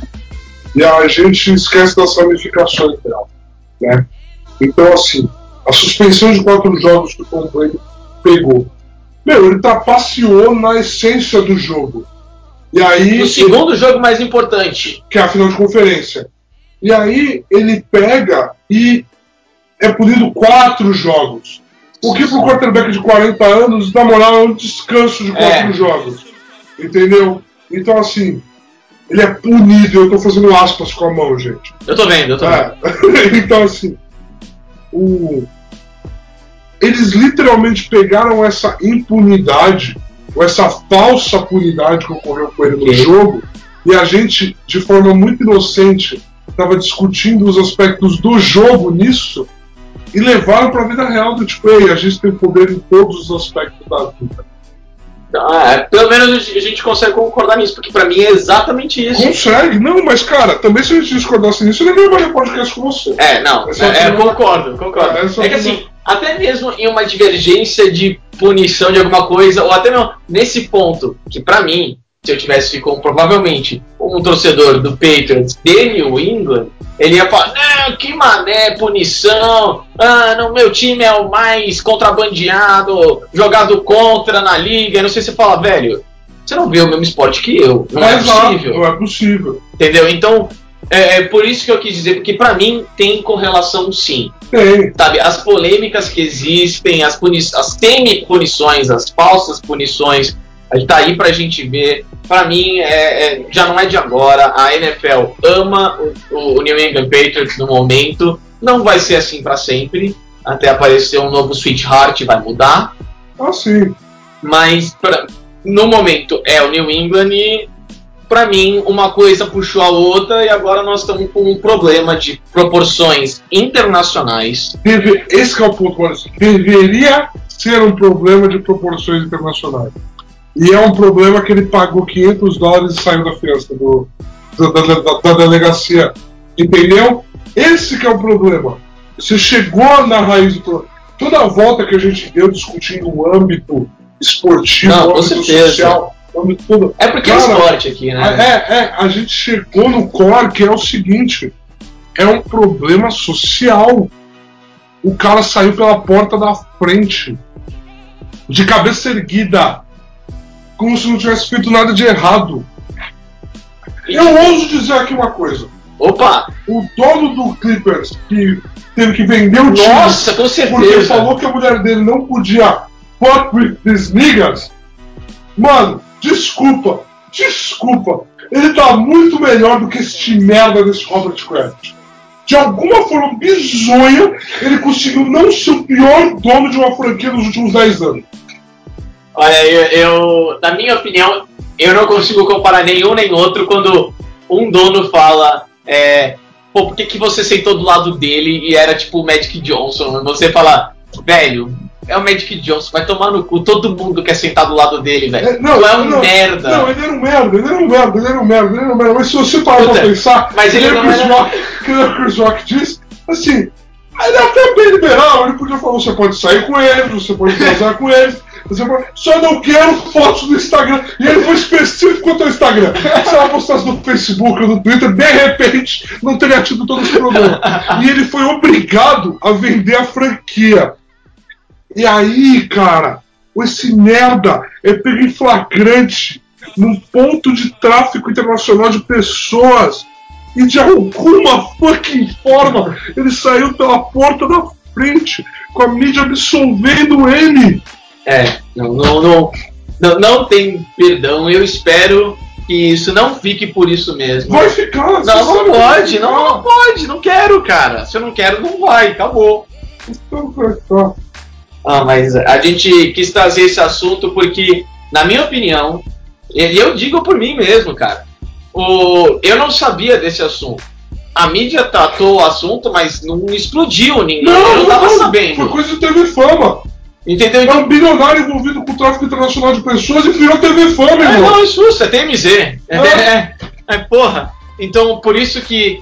e a gente esquece das ramificações dela, né? Então, assim, a suspensão de quatro jogos que o Tom Brady pegou, meu, ele trapaceou na essência do jogo. E aí, O segundo jogo mais importante. que é a final de conferência. E aí ele pega e é punido quatro jogos. O que pro quarterback de 40 anos, na moral, é um descanso de quatro É. jogos. Entendeu? Então assim, ele é punido, eu tô fazendo aspas com a mão, gente. Eu tô vendo, eu tô vendo. É. então assim, o... eles literalmente pegaram essa impunidade, ou essa falsa punidade que ocorreu com ele no jogo, e a gente, de forma muito inocente, estava discutindo os aspectos do jogo nisso, e levaram para a vida real do tipo, ei, a gente tem poder em todos os aspectos da vida. Ah, é, pelo menos a gente consegue concordar nisso, porque pra mim é exatamente isso. Consegue? Não, mas cara, também se a gente discordasse nisso, eu nem gravaria podcast com você. É, não, Essa é, é, opinião- concordo, concordo. É, É que opinião- assim, até mesmo em uma divergência de punição de alguma coisa, ou até mesmo nesse ponto, que pra mim, se eu tivesse como provavelmente um torcedor do Patriots de New England, ele ia falar, não, que mané, punição, ah, não, meu time é o mais contrabandeado, jogado contra na liga, não sei se você fala, velho, você não vê o mesmo esporte que eu, não é, Exato, possível. Não é possível. Entendeu? Então, é, é por isso que eu quis dizer, porque pra mim tem correlação sim. Tem. Sabe, as polêmicas que existem, as, puni as semi-punições, as falsas punições, tá aí pra gente ver. Pra mim, é, é- já não é de agora. A NFL ama o, o New England Patriots no momento. Não vai ser assim pra sempre. Até aparecer um novo Sweetheart, vai mudar. Ah, sim. Mas pra- no momento é o New England e pra mim uma coisa puxou a outra e agora nós estamos com um problema de proporções internacionais. Deve, esse é o ponto. Deveria ser um problema de proporções internacionais. E é um problema que ele pagou 500 dólares e saiu da fiança do, da, da- da- da delegacia. Entendeu? Esse que é o problema. Você chegou na raiz do problema. Toda a volta que a gente deu discutindo o âmbito esportivo, Não, o âmbito social, o âmbito todo. É porque é Cara, esporte aqui, né? É, é, a gente chegou no core que é o seguinte: é um problema social. O cara saiu pela porta da frente, de cabeça erguida, como se não tivesse feito nada de errado. Eu ouso dizer aqui uma coisa: Opa! o dono do Clippers que teve que vender o time Nossa, com porque certeza! falou que a mulher dele não podia fuck with these niggas. Mano, desculpa, desculpa. Ele tá muito melhor do que este merda desse Robert Kraft. De alguma forma bizonha, ele conseguiu não ser o pior dono de uma franquia nos últimos 10 anos. Olha, eu, eu- na minha opinião, eu não consigo comparar nenhum nem outro quando um dono fala, é, pô, por que, que você sentou do lado dele e era tipo o Magic Johnson? Você fala, velho, é o Magic Johnson, vai tomar no cu, todo mundo quer sentar do lado dele, velho. É, não, tu é um não, merda. Não, ele era um merda, ele era um merda, ele era um merda, ele era um merda. Mas se você parar pra Puta, pensar, mas ele nem o não era- Rock, que o Chris Rock diz, assim, ele é até bem liberal, ele podia falar, você pode sair com ele, você pode casar com ele, só não quero fotos no Instagram. E ele foi específico quanto ao Instagram. Se ela postasse no Facebook ou no Twitter, de repente não teria tido todo esse problema. E ele foi obrigado a vender a franquia. E aí, cara, esse merda é pego em flagrante num ponto de tráfico internacional de pessoas e de alguma fucking forma ele saiu pela porta da frente com a mídia absolvendo ele. É, não, não, não, não, não tem perdão. Eu espero que isso não fique por isso mesmo. Vai ficar, Não, não pode, não, não pode, não quero, cara. Se eu não quero, não vai, acabou. Então. Ah, mas a gente quis trazer esse assunto porque, na minha opinião, e eu digo por mim mesmo, cara, o, eu não sabia desse assunto. A mídia tratou o assunto, mas não explodiu ninguém. eu não tava Foi sabendo. coisa de TV Fama. Entendeu? É Então, um bilionário envolvido com o tráfico internacional de pessoas e virou TV Fama, é, irmão. não, isso, é TMZ. É, é, é, porra. Então, por isso que,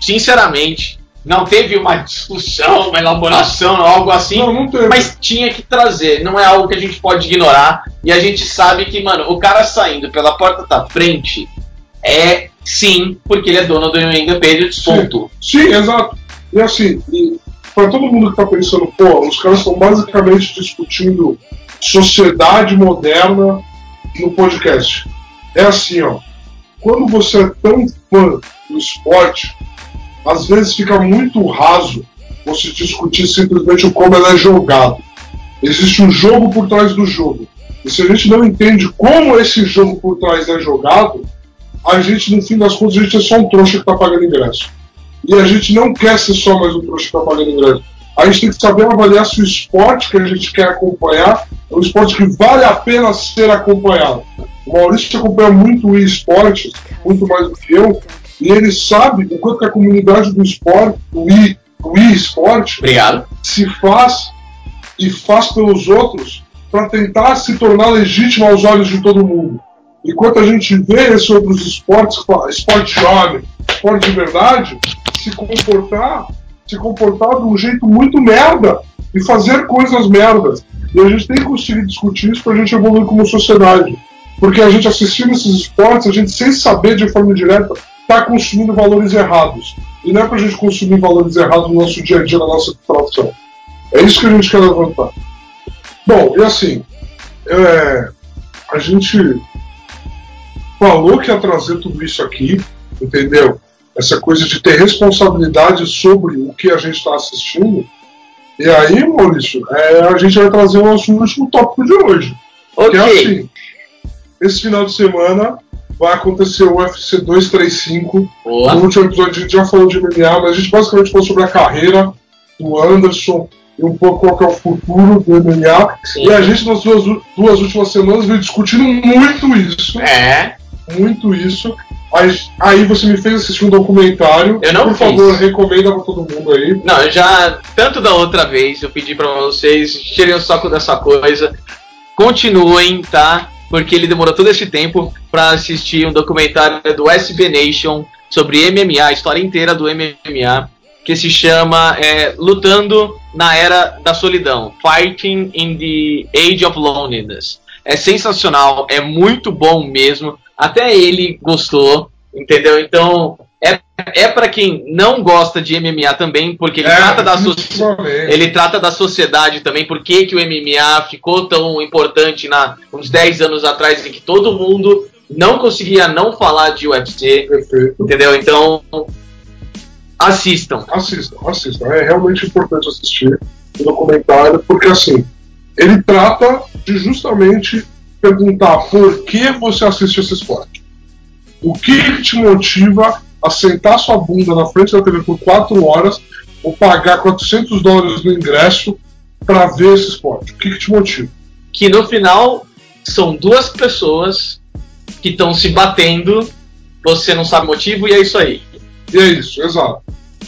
sinceramente, não teve uma discussão, uma elaboração, algo assim. Não, não teve. Mas tinha que trazer, não é algo que a gente pode ignorar. E a gente sabe que, mano, o cara saindo pela porta da frente é sim, porque ele é dono do New England Patriots, ponto. Sim, exato. E assim, e pra todo mundo que tá pensando, pô, os caras estão basicamente discutindo sociedade moderna no podcast. É assim, ó. Quando você é tão fã do esporte, às vezes fica muito raso você discutir simplesmente como ele é jogado. Existe um jogo por trás do jogo. E se a gente não entende como esse jogo por trás é jogado, a gente, no fim das contas, a gente é só um trouxa que tá pagando ingresso. E a gente não quer ser só mais um trouxa pagando ingresso. A gente tem que saber avaliar se o esporte que a gente quer acompanhar é um esporte que vale a pena ser acompanhado. O Maurício acompanha muito o esporte, muito mais do que eu, e ele sabe o quanto a comunidade do esporte, o e, o esporte, Obrigado. se faz e faz pelos outros para tentar se tornar legítimo aos olhos de todo mundo. Enquanto a gente vê esses outros esportes, esporte jovem, esporte de verdade, se comportar, se comportar de um jeito muito merda e fazer coisas merdas. E a gente tem que conseguir discutir isso para a gente evoluir como sociedade. Porque a gente assistindo esses esportes, a gente sem saber de forma direta, está consumindo valores errados. E não é para a gente consumir valores errados no nosso dia a dia, na nossa profissão. É isso que a gente quer levantar. Bom, e assim, é, a gente falou que ia trazer tudo isso aqui, entendeu? Essa coisa de ter responsabilidade sobre o que a gente está assistindo. E aí, Maurício, é, a gente vai trazer o nosso último tópico de hoje. Ok. Que é assim: esse final de semana vai acontecer o UFC 235. Boa. No último episódio a gente já falou de MMA, mas a gente basicamente falou sobre a carreira do Anderson e um pouco qual que é o futuro do MMA. Sim. E a gente, nas duas, duas últimas semanas, veio discutindo muito isso. É. Muito isso. Aí, aí você me fez assistir um documentário. Eu não Por fiz. favor, recomenda pra todo mundo aí. Não, eu já. Tanto da outra vez, eu pedi pra vocês, tirem o saco dessa coisa. Continuem, tá? Porque ele demorou todo esse tempo pra assistir um documentário do SB Nation sobre MMA, a história inteira do MMA, que se chama é, Lutando na Era da Solidão Fighting in the Age of Loneliness. É sensacional, é muito bom mesmo. Até ele gostou, entendeu? Então, é, é para quem não gosta de MMA também, porque ele É, trata da so- ele trata da sociedade também, por que, que o MMA ficou tão importante na, uns 10 anos atrás, em que todo mundo não conseguia não falar de UFC, Perfeito. entendeu? Então, assistam. Assistam, assistam. É realmente importante assistir o documentário, porque assim, ele trata de justamente perguntar por que você assiste esse esporte. O que te motiva a sentar sua bunda na frente da TV por 4 horas ou pagar 400 dólares no ingresso para ver esse esporte? O que, que te motiva? Que no final são duas pessoas que estão se batendo, você não sabe o motivo, e é isso aí. E é isso, exato.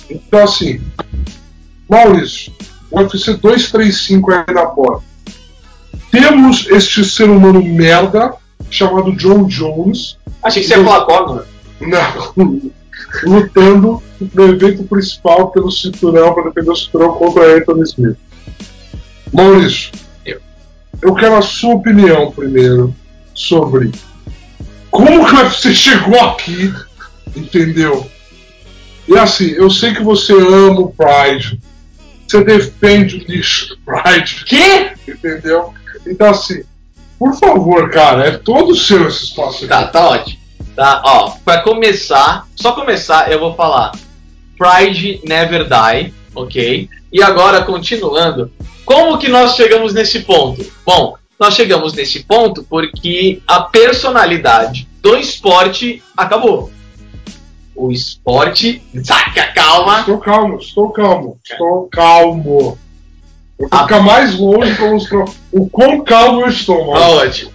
Então, assim, Maurício, o UFC 235 é na porta. Temos este ser humano merda chamado John Jones Achei que você ia falar Conor. não, lutando no evento principal pelo cinturão, para defender o cinturão contra Anthony Smith. Maurício, Eu. eu quero a sua opinião primeiro sobre como que o UFC chegou aqui, entendeu? E assim, eu sei que você ama o Pride, você defende o lixo do Pride, Que? entendeu? Então assim, por favor, cara, é todo seu esse espaço aqui. Tá, tá ótimo. Tá, ó, pra começar, só começar, eu vou falar Pride Never Die, ok? E agora, continuando, Como que nós chegamos nesse ponto? Bom, nós chegamos nesse ponto porque a personalidade do esporte acabou. O esporte. Saca, calma! Estou calmo, estou calmo, estou calmo. Ficar mais longe para mostrar o quão calmo eu estou, Tá mano. ótimo.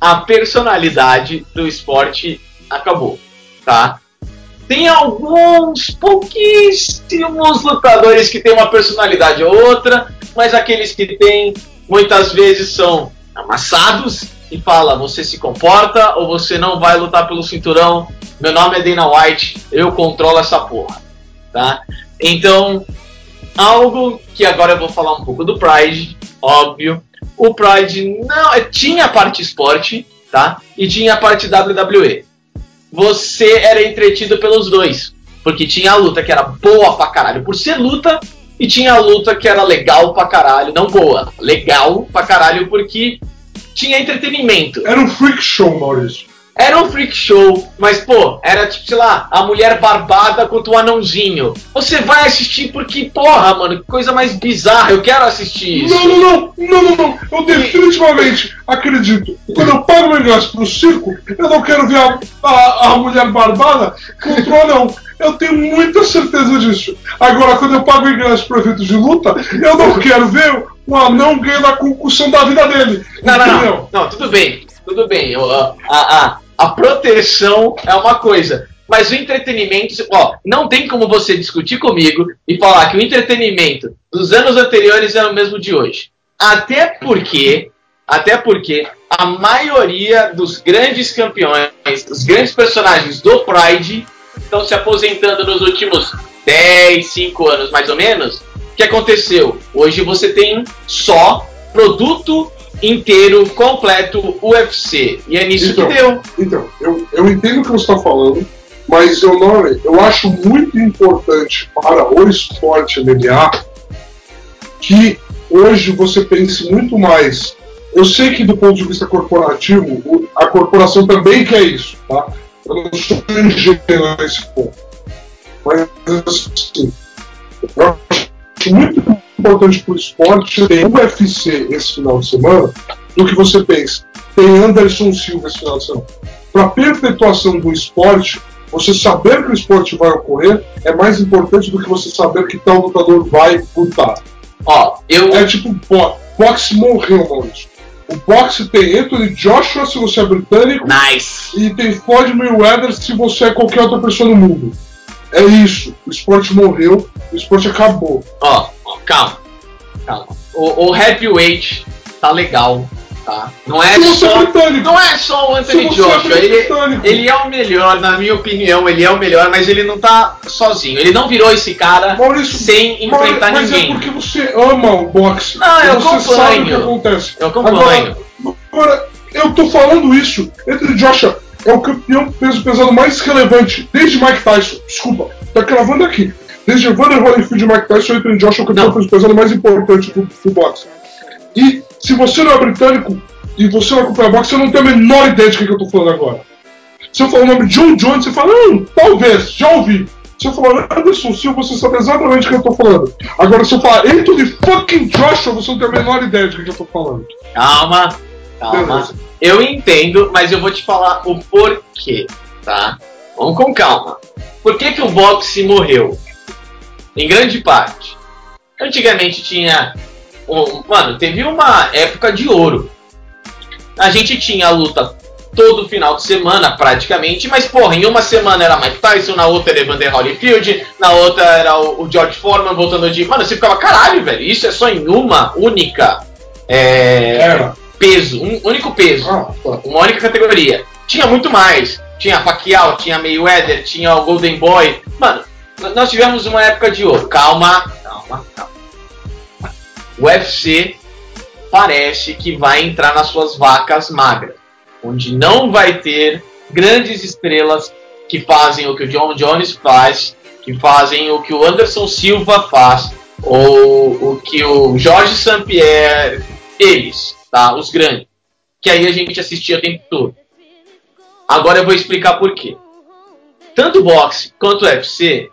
A personalidade do esporte acabou, tá? Tem alguns pouquíssimos lutadores que têm uma personalidade ou outra, mas aqueles que têm muitas vezes são amassados e fala você se comporta ou você não vai lutar pelo cinturão. Meu nome é Dana White, eu controlo essa porra, tá? Então, algo que agora eu vou falar um pouco do Pride, óbvio. O Pride não tinha a parte esporte, tá? E tinha a parte WWE. Você era entretido pelos dois, porque tinha a luta que era boa pra caralho por ser luta e tinha a luta que era legal pra caralho, não boa, legal pra caralho porque tinha entretenimento. Era um freak show, Maurício. Era um freak show, mas pô, era tipo, sei lá, a mulher barbada contra o anãozinho. Você vai assistir porque, porra, mano, que coisa mais bizarra, eu quero assistir isso. Não, não, não, não, não, não. Eu definitivamente acredito. Quando eu pago meu ingresso pro circo, eu não quero ver a, a, a mulher barbada contra o anão. Eu tenho muita certeza disso. Agora, quando eu pago o ingresso pro evento de luta, eu não quero ver o anão ganhando a concussão da vida dele. Não, não, não, não, tudo bem, tudo bem. Eu, a, a, a proteção é uma coisa, mas o entretenimento, ó, não tem como você discutir comigo e falar que o entretenimento dos anos anteriores é o mesmo de hoje. Até porque, até porque a maioria dos grandes campeões, dos grandes personagens do Pride estão se aposentando nos últimos 10, 5 anos mais ou menos. O que aconteceu? Hoje você tem só produto inteiro, completo, UFC. E é nisso Então. que deu. Então, eu, eu entendo o que você está falando, mas eu não, eu acho muito importante para o esporte MMA que hoje você pense muito mais. Eu sei que do ponto de vista corporativo, a corporação também quer isso, tá? Eu não sou ingênuo nesse ponto. Mas assim, eu acho muito importante para o esporte ter UFC esse final de semana do que você pensa. Tem Anderson Silva esse final de semana. Para a perpetuação do esporte, você saber que o esporte vai ocorrer é mais importante do que você saber que tal lutador vai lutar. Ó, eu. É tipo, bo boxe morreu, Maurício. O boxe tem Anthony Joshua se você é britânico Nice. e tem Floyd Mayweather se você é qualquer outra pessoa no mundo. É isso. O esporte morreu, o esporte acabou. Ó, calma. Calma. O, o heavyweight tá legal, tá? Não é se é só. Não é só o Anthony Joshua. é Ele, ele é o melhor, na minha opinião, ele é o melhor, mas ele não tá sozinho. Ele não virou esse cara Maurício, sem enfrentar mas ninguém. é porque você ama o boxe. Não, eu acompanho. Eu acompanho. Agora, agora, eu tô falando isso. Anthony Joshua é o campeão peso pesado mais relevante desde Mike Tyson. Desculpa, tá cravando aqui. Desde Evander Holyfield e Mike Tyson, Anthony Joshua o campeão peso pesado mais importante do, do boxe. E se você não é britânico e você não acompanha boxe, você não tem a menor ideia de quem que eu tô falando agora. Se eu falar o nome de John Jones, você fala, hum, talvez, já ouvi. Se eu falar Anderson Silva, você sabe exatamente o que eu tô falando. Agora, se eu falar Anthony fucking Joshua, você não tem a menor ideia de quem que eu tô falando. Calma, calma. Beleza. Eu entendo, mas eu vou te falar o porquê, tá? Vamos com calma. Por que, que o boxe morreu? Em grande parte. Antigamente tinha. um- mano, teve uma época de ouro. A gente tinha a luta todo final de semana, praticamente, mas porra, em uma semana era Mike Tyson, na outra era Evander Holyfield, na outra era o, o George Foreman voltando de. Mano, você ficava, caralho, velho, isso é só em uma única. É, Era. peso, um único peso, Ah, tá. uma única categoria. Tinha muito mais. Tinha Pacquiao, tinha Mayweather, tinha o Golden Boy. Mano, nós tivemos uma época de ouro. Calma, calma, calma. O UFC parece que vai entrar nas suas vacas magras, onde não vai ter grandes estrelas que fazem o que o John Jones faz, que fazem o que o Anderson Silva faz, ou o que o Jorge St. Pierre, eles, tá? Os grandes. Que aí a gente assistia o tempo todo. Agora eu vou explicar por quê. Tanto boxe quanto UFC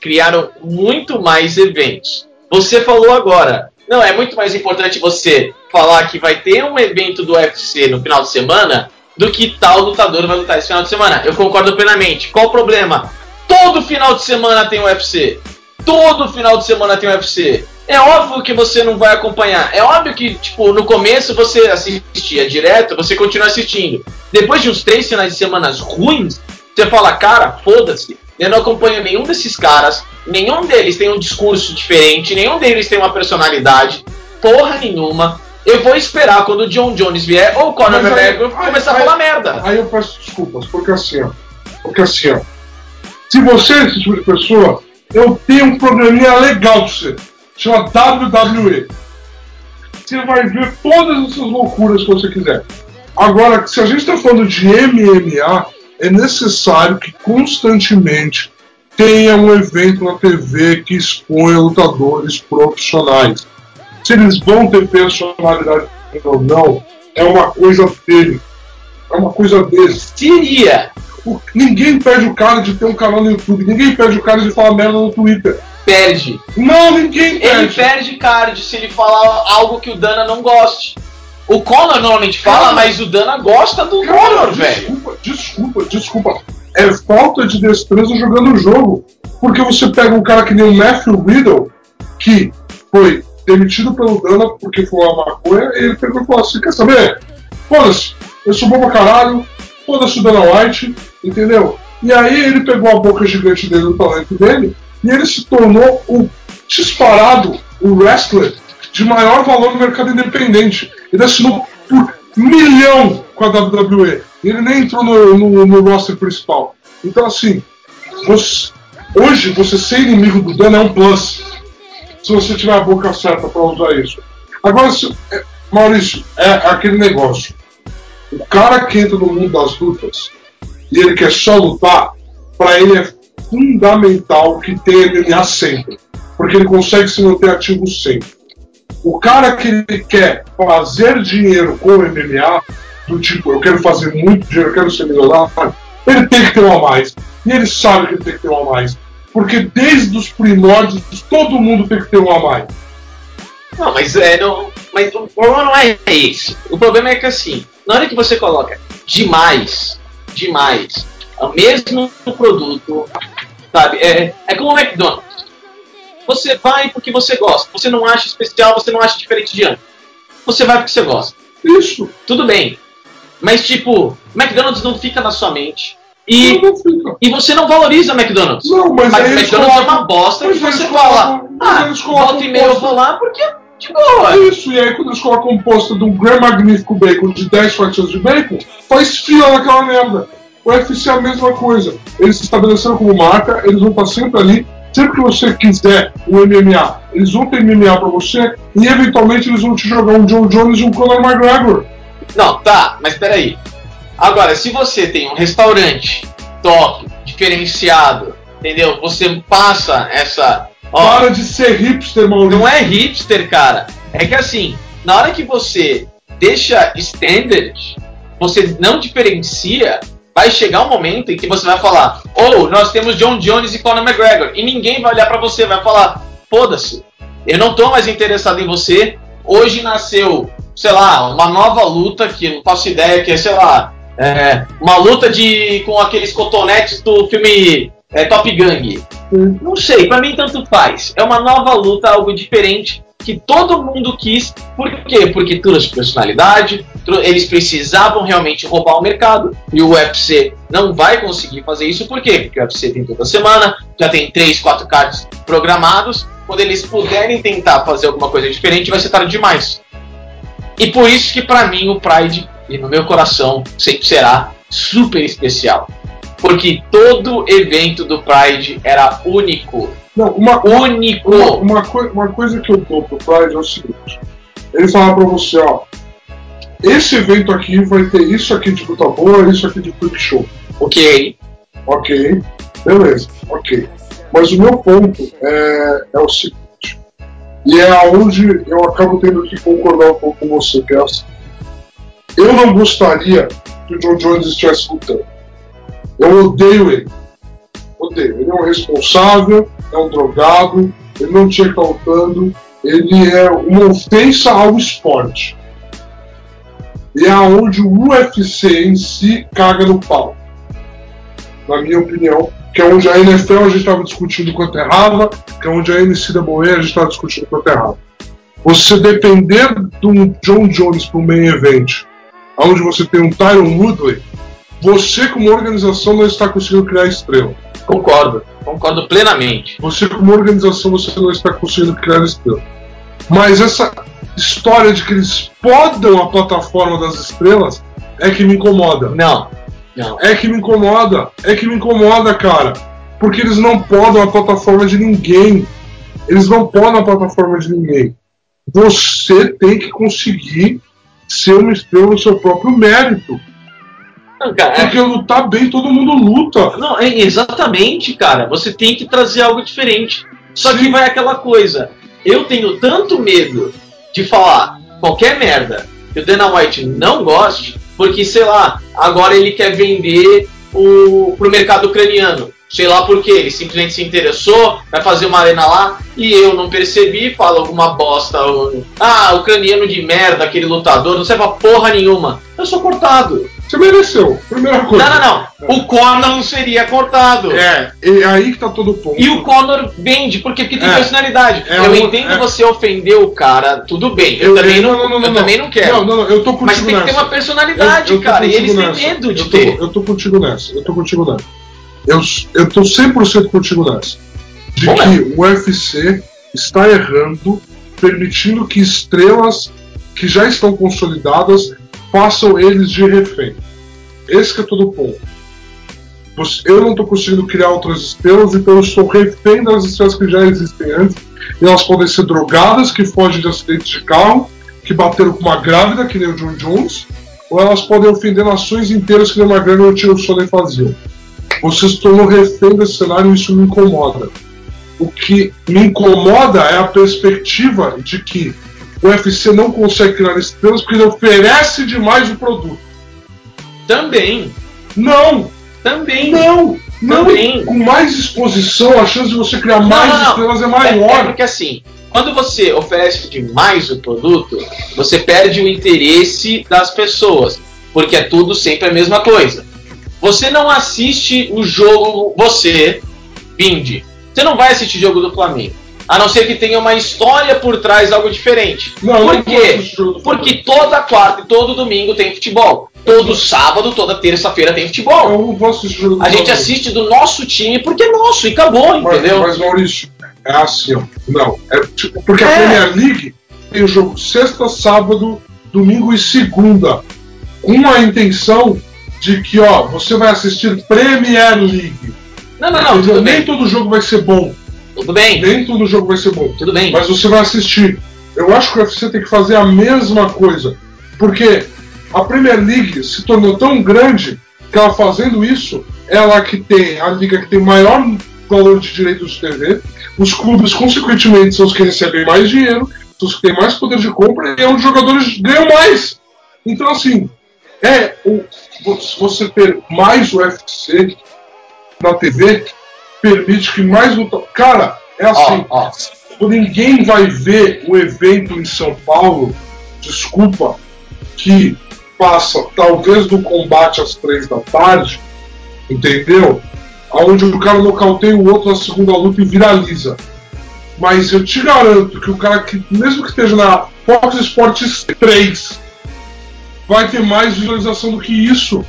criaram muito mais eventos. Você falou agora, Não, é muito mais importante você falar que vai ter um evento do UFC no final de semana do que tal lutador vai lutar esse final de semana. Eu concordo plenamente. Qual o problema? Todo final de semana tem UFC. Todo final de semana tem UFC. É óbvio que você não vai acompanhar. É óbvio que, tipo, no começo você assistia direto, você continua assistindo. Depois de uns três finais de semana ruins, você fala, cara, foda-se. Eu não acompanho nenhum desses caras. Nenhum deles tem um discurso diferente. Nenhum deles tem uma personalidade. Porra nenhuma. Eu vou esperar quando o John Jones vier ou o Conor McGregor começar aí- a falar merda. Aí eu peço desculpas, porque assim, ó. Porque assim, ó. Se você é esse tipo de pessoa, eu tenho um programinha legal pra você. Chama WWE. Você vai ver todas essas loucuras que você quiser. Agora, se a gente está falando de MMA, é necessário que constantemente tenha um evento na TV que exponha lutadores profissionais. Se eles vão ter personalidade ou não, é uma coisa dele. É uma coisa deles. Seria. O- Ninguém pede o cara de ter um canal no YouTube, ninguém pede o cara de falar merda no Twitter. Perde. Não, ninguém Ele pede. perde card se ele falar algo que o Dana não goste. O Conor normalmente fala, Cara, mas o Dana gosta do Cara, Conor, velho. desculpa, desculpa, desculpa. É falta de destreza jogando o jogo. Porque você pega um cara que nem o Matthew Riddle, que foi demitido pelo Dana porque foi uma maconha, e ele pegou e falou assim: quer saber? Foda-se, eu sou bom pra caralho, foda-se o Dana White, entendeu? E aí ele pegou a boca gigante dele, o talento dele, e ele se tornou o disparado, o wrestler de maior valor no mercado independente. Ele assinou por milhão com a WWE. Ele nem entrou no, no, no roster principal. Então, assim, você- hoje você ser inimigo do Dana é um plus. Se você tiver a boca certa para usar isso. Agora, se- é, Maurício, é aquele negócio. O cara que entra no mundo das lutas e ele quer só lutar, para ele é fundamental que tenha MMA sempre. Porque ele consegue se manter ativo sempre. O cara que quer fazer dinheiro com o MMA, do tipo, eu quero fazer muito dinheiro, eu quero ser milionário, ele tem que ter um a mais. E ele sabe que ele tem que ter um a mais. Porque desde os primórdios, todo mundo tem que ter um a mais. Não, mas é. Não, mas o problema não é esse. O problema é que assim, na hora que você coloca demais, demais, é o mesmo produto, sabe? É, é como o McDonald's. Você vai porque você gosta. Você não acha especial, você não acha diferente de antes. Você vai porque você gosta. Isso. Tudo bem. Mas tipo, McDonald's não fica na sua mente. E, e você não valoriza McDonald's. Não, mas, Mas McDonald's é colocam- uma bosta que você fala. colocam- Ah, colocam volta e meia eu vou lá porque de boa. Isso, e aí quando eles colocam um posto de um Grand Magnífico Bacon de 10 fatias de bacon, faz fila naquela merda. O UFC é a mesma coisa. Eles se estabeleceram como marca, eles vão estar sempre ali. Sempre que você quiser um MMA, eles vão ter MMA pra você e eventualmente eles vão te jogar um John Jones e um Conor McGregor. Não, tá, mas peraí. Agora, se você tem um restaurante top, diferenciado, entendeu? Você passa essa. Ó, Para de ser hipster, Maurício. não é hipster, cara. É que assim, na hora que você deixa standard, você não diferencia, vai chegar um momento em que você vai falar: Oh, nós temos John Jones e Conor McGregor. E ninguém vai olhar pra você, vai falar: Foda-se, eu não tô mais interessado em você. Hoje nasceu, sei lá, uma nova luta que eu não faço ideia, que é, sei lá, é, uma luta de com aqueles cotonetes do filme é, Top Gang. Não sei, pra mim tanto faz. É uma nova luta, algo diferente que todo mundo quis. Por quê? Porque trouxe personalidade, tro- eles precisavam realmente roubar o mercado. E o UFC não vai conseguir fazer isso, por quê? Porque o UFC tem toda semana, já tem 3, 4 cards programados. Quando eles puderem tentar fazer alguma coisa diferente, vai ser tarde demais. E por isso que pra mim o Pride, e no meu coração, sempre será super especial. Porque todo evento do Pride era único. Não, uma, Único! Uma, uma, coi- uma coisa que eu dou pro Pride é o seguinte: ele fala pra você, ó, esse evento aqui vai ter isso aqui de luta boa, isso aqui de quick show. Ok. Ok, beleza, ok. Mas o meu ponto é, é o seguinte, e é aonde eu acabo tendo que concordar um pouco com você, que é assim. Eu não gostaria que o John Jones estivesse lutando. Eu odeio ele. Odeio. Ele é um responsável, é um drogado, ele não tinha lutando. ele é uma ofensa ao esporte. E é onde o UFC em si caga no pau. Na minha opinião. Que é onde a NFL a gente estava discutindo quanto errava, que é onde a NCAA a gente estava discutindo quanto errava. Você depender de um John Jones para um main event, onde você tem um Tyron Woodley, você como organização não está conseguindo criar estrela. Concordo, concordo plenamente. Você como organização você não está conseguindo criar estrela. Mas essa história de que eles podam a plataforma das estrelas é que me incomoda. Não, não. É que me incomoda. É que me incomoda, cara. Porque eles não podam a plataforma de ninguém. Eles não podem a plataforma de ninguém. Você tem que conseguir ser uma estrela no seu próprio mérito. Não, cara, é- Porque lutar bem, todo mundo luta. Não, é exatamente, cara. Você tem que trazer algo diferente. Só que Sim. vai aquela coisa. Eu tenho tanto medo de falar qualquer merda que o Dana White não goste, porque, sei lá, agora ele quer vender o, pro mercado ucraniano. Sei lá por quê, ele simplesmente se interessou, vai fazer uma arena lá e eu não percebi, fala alguma bosta. Ah, ucraniano de merda, aquele lutador, não serve pra porra nenhuma. Eu sou cortado. Você mereceu. Primeira coisa. Não, não, não. O Conor não seria cortado. É, é aí que tá todo o ponto. E o Conor vende, porque, porque tem É. personalidade. É eu um- entendo é. você ofender o cara, tudo bem. Eu, também não, eu também não quero. Não, não, não, eu tô contigo Mas tem que ter nessa. uma personalidade, Eu- eu cara. E eles têm nessa. medo de eu tô, ter. Eu tô contigo nessa. Eu tô contigo nessa. Eu, eu tô 100% contigo nessa. De Bom, que o UFC está errando, permitindo que estrelas que já estão consolidadas façam eles de refém. Esse é todo o ponto. Eu não estou conseguindo criar outras estrelas, então eu estou refém das estrelas que já existem antes. E elas podem ser drogadas, que fogem de acidentes de carro, que bateram com uma grávida, que nem o John Jones, ou elas podem ofender nações inteiras, que nem o McGregor e o Tio Sonnen faziam. Vocês estão refém desse cenário e isso me incomoda. O que me incomoda é a perspectiva de que o UFC não consegue criar estrelas porque ele oferece demais o produto. Também. Não! Também. Não! Não! Também. Com mais exposição, a chance de você criar mais não, não. estrelas é É, é maior. porque assim, quando você oferece demais o produto, você perde o interesse das pessoas. Porque é tudo sempre a mesma coisa. Você não assiste o jogo, você, Bindi. Você não vai assistir jogo do Flamengo. A não ser que tenha uma história por trás, algo diferente. Não, eu por não quê? Porque toda quarta e todo domingo tem futebol. Todo sábado, toda terça-feira tem futebol. Eu não jogo do A gente assiste do nosso time porque é nosso e acabou, Mas, entendeu? mas Maurício, é assim, ó. Não. É tipo, porque a É. Premier League tem o jogo sexta, sábado, domingo e segunda. Com a intenção de que, ó, você vai assistir Premier League. Não, não, não, Entendeu? Nem bem. todo jogo vai ser bom. Tudo bem, Nem todo jogo vai ser bom. tudo bem. Mas você vai assistir. Eu acho que o UFC tem que fazer a mesma coisa. Porque a Premier League se tornou tão grande que ela fazendo isso, ela que tem a liga que tem maior valor de direitos de TV, os clubes, consequentemente, são os que recebem mais dinheiro, são os que têm mais poder de compra e é onde os jogadores ganham mais. Então, assim, é o, você ter mais UFC na TV permite que mais luta. Cara, é assim. Ó, ó. Ninguém vai ver o evento em São Paulo, desculpa, que passa talvez do combate às três da tarde, entendeu? Onde o cara nocauteia o outro na segunda luta e viraliza. Mas eu te garanto que o cara que, mesmo que esteja na Fox Sports 3, vai ter mais visualização do que isso.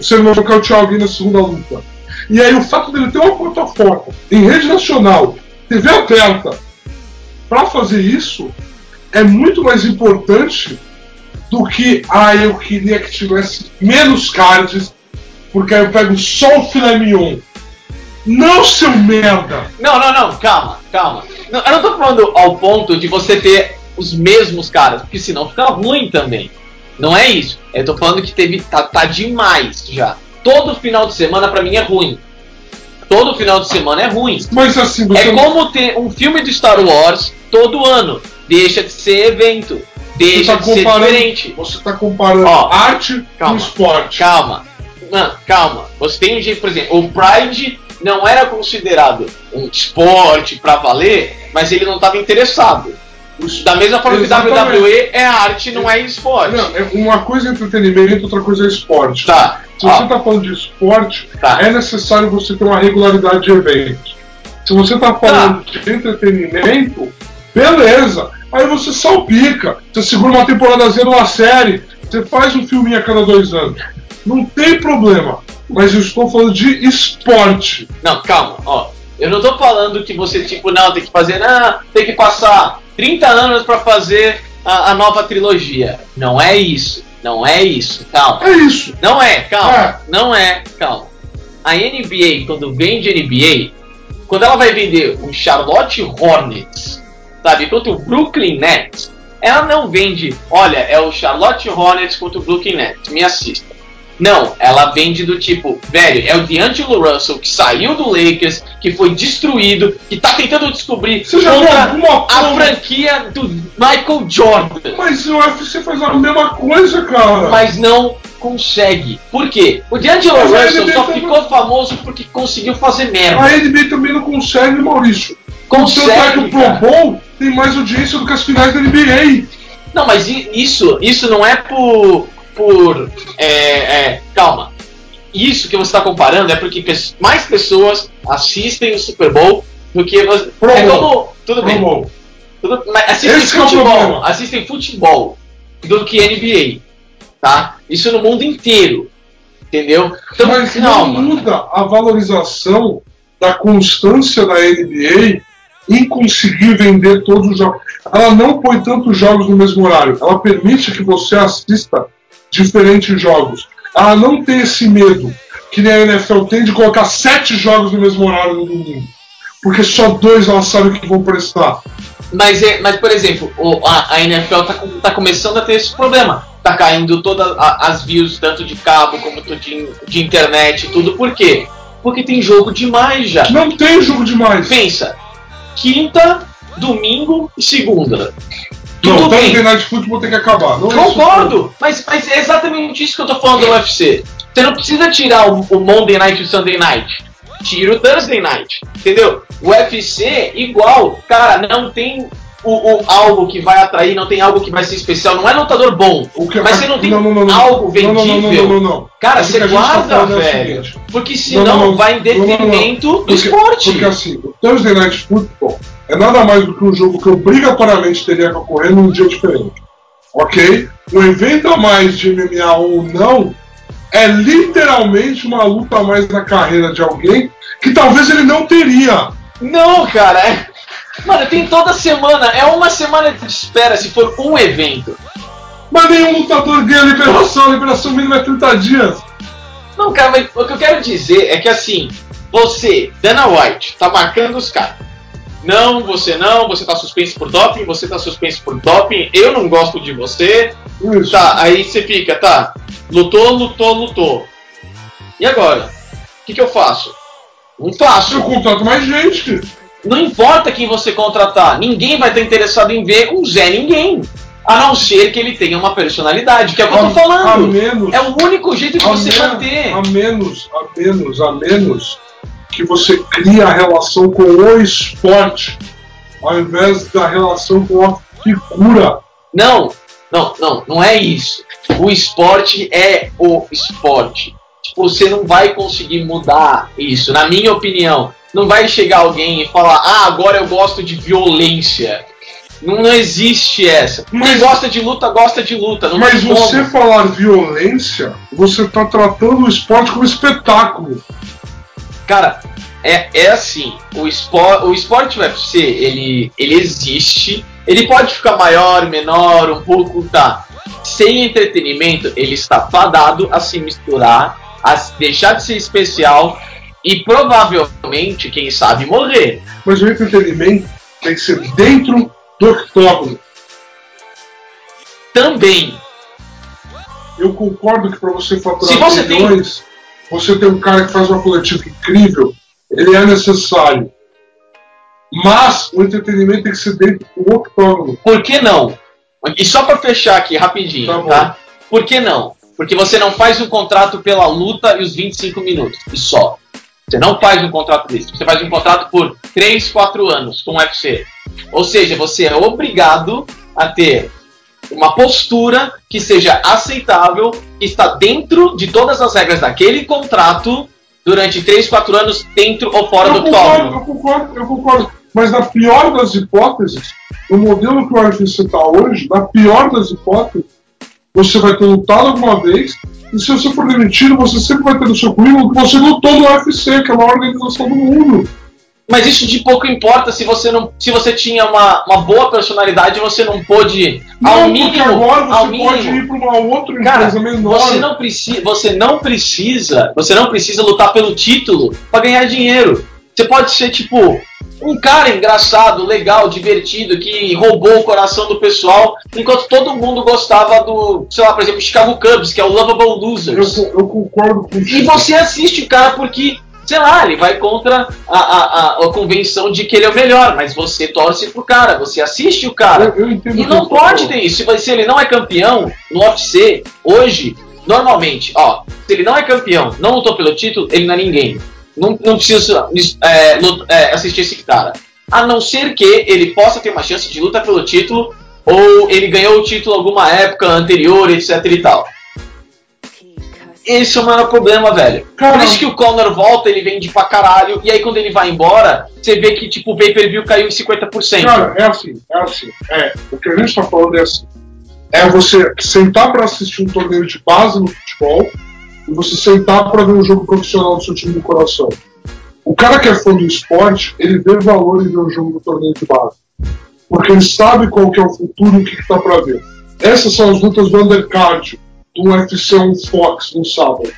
Você não vai nocautear alguém na segunda luta. E aí o fato dele ter uma plataforma em rede nacional, TV aberta, para fazer isso, é muito mais importante do que, ah, eu queria que tivesse menos cards, porque aí eu pego só o filé mignon. Não, seu merda! Não, não, não, calma, calma. Não, eu não tô falando ao ponto de você ter os mesmos caras, porque senão fica ruim também. Não é isso. Eu tô falando que teve. tá, tá demais já. Todo final de semana pra mim é ruim. Todo final de semana é ruim. Mas assim, você É como ter um filme de Star Wars todo ano. Deixa de ser evento. Deixa tá de ser diferente. Você está comparando Ó, arte calma, com esporte. Calma. Não, calma. Você tem um jeito, por exemplo, o Pride não era considerado um esporte pra valer, mas ele não estava interessado. Da mesma forma Exatamente. que WWE é arte, não é esporte. Não, é uma coisa é entretenimento, outra coisa é esporte. Tá. Se ó, você está falando de esporte, Tá. é necessário você ter uma regularidade de eventos. Se você está falando de entretenimento, beleza. Aí você salpica. Você segura uma temporada zero uma série. Você faz um filminho a cada dois anos. Não tem problema. Mas eu estou falando de esporte. Não, calma, ó. Eu não tô falando que você, tipo, não, tem que fazer, não, tem que passar 30 anos pra fazer a, a nova trilogia. Não é isso. Não é isso. Calma. É isso. Não é, calma. É. Não é, calma. A NBA, quando vende NBA, quando ela vai vender o Charlotte Hornets, sabe, contra o Brooklyn Nets, ela não vende, olha, é o Charlotte Hornets contra o Brooklyn Nets, me assista. Não, ela vende do tipo, velho, é o D'Angelo Russell que saiu do Lakers, que foi destruído, que tá tentando descobrir Você já viu alguma a franquia do Michael Jordan Mas o UFC faz a mesma coisa, cara. mas não consegue. Por quê? O D'Angelo Russell só também- ficou famoso porque conseguiu fazer merda. A NBA também não consegue, Maurício. Tanto é que Consegue, o Pro. Bowl tem mais audiência do que as finais da NBA. Não, mas isso, isso não é por. Por. É, é, calma. Isso que você está comparando é porque mais pessoas assistem o Super Bowl do que você. Pro é como. Tudo bem. Bowl. Tudo, mas assistem Esse é futebol. problema. assistem futebol do que NBA. Tá? Isso no mundo inteiro. Entendeu? Então, Mas não muda a valorização da constância da NBA em conseguir vender todos os jogos. Ela não põe tantos jogos no mesmo horário. Ela permite que você assista diferentes jogos. Ela não tem esse medo que nem a NFL tem de colocar sete jogos no mesmo horário no domingo. Porque só dois ela sabe que vão prestar. Mas, é, mas por exemplo, a, a NFL tá, tá começando a ter esse problema. Tá caindo todas as views, tanto de cabo como de, de internet e tudo. Por quê? Porque tem jogo demais já. Não tem jogo demais. Pensa, quinta, domingo e segunda. Não, Tudo bem. Thursday Night Football tem que acabar. Não é. Concordo, mas, mas é exatamente isso que eu tô falando do UFC. Você não precisa tirar o, o Monday Night e o Sunday Night. Tira o Thursday Night. Entendeu? O UFC, igual, cara, não tem o, o- algo que vai atrair, não tem algo que vai ser especial. Não é lutador bom. O que- mas você não tem não, não, não, algo vendível. Não, não, não, não, não, não. Cara, que você tá guarda, é o velho. porque senão Não, não, não. vai em detrimento do Porque- esporte. Porque assim, o Thursday Night Football é nada mais do que um jogo que obrigatoriamente teria que ocorrer num dia diferente. Ok? Um evento a mais de MMA ou não é literalmente uma luta a mais na carreira de alguém que talvez ele não teria. Não, cara. É... Mano, tem toda semana. É uma semana de espera se for um evento. Mas nenhum lutador ganha liberação, a liberação mínima é 30 dias. Não, cara, mas o que eu quero dizer é que assim, você, Dana White, tá marcando os caras. Não, você não, você tá suspenso por doping, você tá suspenso por doping, eu não gosto de você. Isso. Tá, aí você fica, tá. Lutou, lutou, lutou. E agora? O que, que eu faço? Não faço. Eu contrato mais gente. Não importa quem você contratar, ninguém vai estar interessado em ver um Zé Ninguém. A não ser que ele tenha uma personalidade, que é o que eu tô falando. menos. É o único jeito de você manter. A menos, a menos, a menos que você cria a relação com o esporte, ao invés da relação com a figura. Não, não, não, não é isso. O esporte é o esporte. Tipo, você não vai conseguir mudar isso, na minha opinião. Não vai chegar alguém e falar, ah, agora eu gosto de violência. Não, não existe essa. Quem Mas- gosta de luta, gosta de luta. Não Mas tem como. você falar violência, você está tratando o esporte como espetáculo. Cara, é, é assim, o, espor, o esporte UFC, ele, ele existe, ele pode ficar maior, menor, um pouco, tá. Sem entretenimento, ele está fadado a se misturar, a deixar de ser especial e provavelmente, quem sabe, morrer. Mas o entretenimento tem que ser dentro do octógono. Também. Eu concordo que para você faturar Se você tem- milhões, você tem um cara que faz uma coletiva incrível, ele é necessário. Mas o entretenimento tem que ser dentro do octógono. Por que não? E só pra fechar aqui rapidinho, Tá tá? Por que não? Porque você não faz um contrato pela luta e os 25 minutos, e só. Você não faz um contrato desse. Você faz um contrato por 3, 4 anos com o UFC. Ou seja, você é obrigado a ter uma postura que seja aceitável, que está dentro de todas as regras daquele contrato durante 3, 4 anos, dentro ou fora eu do concordo, octógono. eu concordo, eu concordo. Mas na pior das hipóteses, no modelo que o UFC está hoje, na pior das hipóteses, você vai ter lutado alguma vez, e se você for demitido, você sempre vai ter no seu currículo que você lutou no UFC, que é a maior organização do mundo. Mas isso de pouco importa se você não, se você tinha uma, uma boa personalidade, você não pôde Não, ao mínimo, agora ao você pode mínimo. ir para uma outra Cara, menor. você não precisa, você não precisa, você não precisa lutar pelo título para ganhar dinheiro. Você pode ser tipo um cara engraçado, legal, divertido, que roubou o coração do pessoal, enquanto todo mundo gostava do, sei lá, por exemplo, Chicago Cubs, que é o Lovable Eu, Losers. eu concordo com E você assiste o cara porque, sei lá, ele vai contra a, a, a, convenção de que ele é o melhor, mas você torce pro cara, você assiste o cara. Eu, eu entendo E não você pode ter isso. Se ele não é campeão no UFC, hoje, normalmente, ó, se ele não é campeão, não lutou pelo título, ele não é ninguém. Não, não precisa é, é, assistir esse cara. A não ser que ele possa ter uma chance de luta pelo título, ou ele ganhou o título em alguma época anterior, etc e tal. Esse é o maior problema, velho. Cara, Por isso que o Conor volta, ele vende pra caralho, e aí quando ele vai embora, você vê que tipo, o pay-per-view caiu em 50%. Cara, é assim, é assim. É, o que a gente tá falando é assim. É você sentar pra assistir um torneio de base no futebol e você sentar pra ver um jogo profissional do seu time do coração. O cara que é fã do esporte, ele vê valor em ver um jogo do torneio de base. Porque ele sabe qual que é o futuro e o que, que tá pra ver. Essas são as lutas do undercard do UFC 1 Fox no sábado.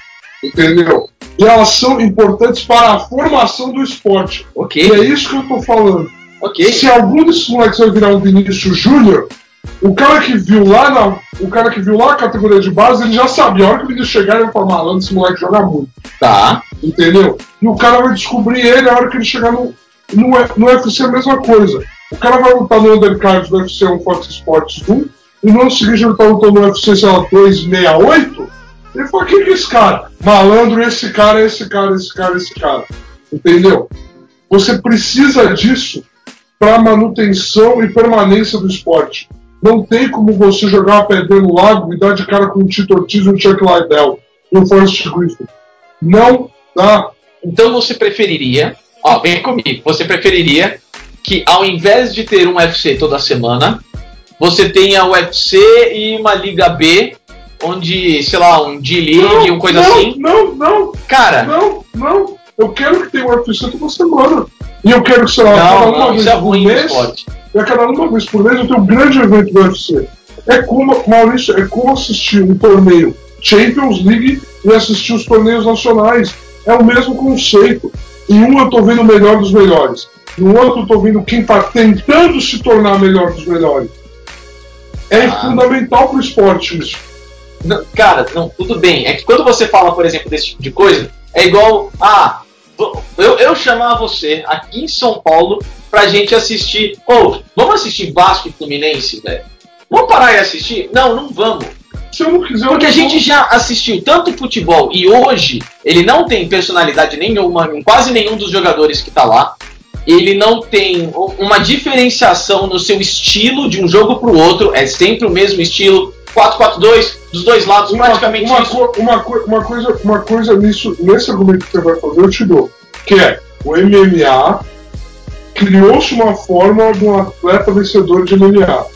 Entendeu? E elas são importantes para a formação do esporte. Ok, E é isso que eu tô falando. ok. Se algum desses moleques vai virar um Vinícius Júnior, o cara que viu lá na, o cara que viu lá a categoria de base, ele já sabia. A hora que o Vinícius chegar, ele vai falar, malandro, esse moleque joga muito, Tá. entendeu? E o cara vai descobrir ele a hora que ele chegar no, no, no UFC a mesma coisa. O cara vai lutar no undercard do UFC 1 Fox Sports 1, e no ano seguinte ele tá lutando no UFC, sei lá, 268, ele fala, quem que é esse cara? Malandro, esse cara, esse cara, esse cara, esse cara. Entendeu? Você precisa disso para manutenção e permanência do esporte. Não tem como você jogar uma pedra no lago e dar de cara com o Tito Ortiz e o Chuck Liddell e o Forrest Griffin. Não dá. Então você preferiria, ó, vem comigo, você preferiria que ao invés de ter um UFC toda semana, você tenha o UFC e uma Liga B, onde, sei lá, um D-League, uma coisa não, assim. Não, não, Cara, não, não. Eu quero que tenha um UFC toda semana. E eu quero que, sei lá, não, não, isso é ruim mês, esporte. E a cada uma vez por mês eu tenho um grande evento do UFC. É como, Maurício, é como assistir um torneio Champions League e assistir os torneios nacionais. É o mesmo conceito. Em um eu tô vendo o melhor dos melhores. No outro eu tô vendo quem tá tentando se tornar melhor dos melhores. É Ah. fundamental pro esporte isso. Não, cara, não, tudo bem. É que quando você fala, por exemplo, desse tipo de coisa, é igual, ah, eu, eu chamar você aqui em São Paulo pra gente assistir. Ô, vamos assistir Vasco e Fluminense, velho? Vamos parar e assistir? Não, não vamos. Se eu não quiser, Porque a gente já assistiu tanto futebol e hoje ele não tem personalidade nenhuma em quase nenhum dos jogadores que tá lá. Ele não tem uma diferenciação no seu estilo de um jogo pro outro, é sempre o mesmo estilo, 4-4-2, dos dois lados, uma, praticamente uma, isso. co- uma, uma coisa, uma coisa nisso, nesse argumento que você vai fazer, eu te dou. Que é o MMA criou-se uma forma de um atleta vencedor de MMA.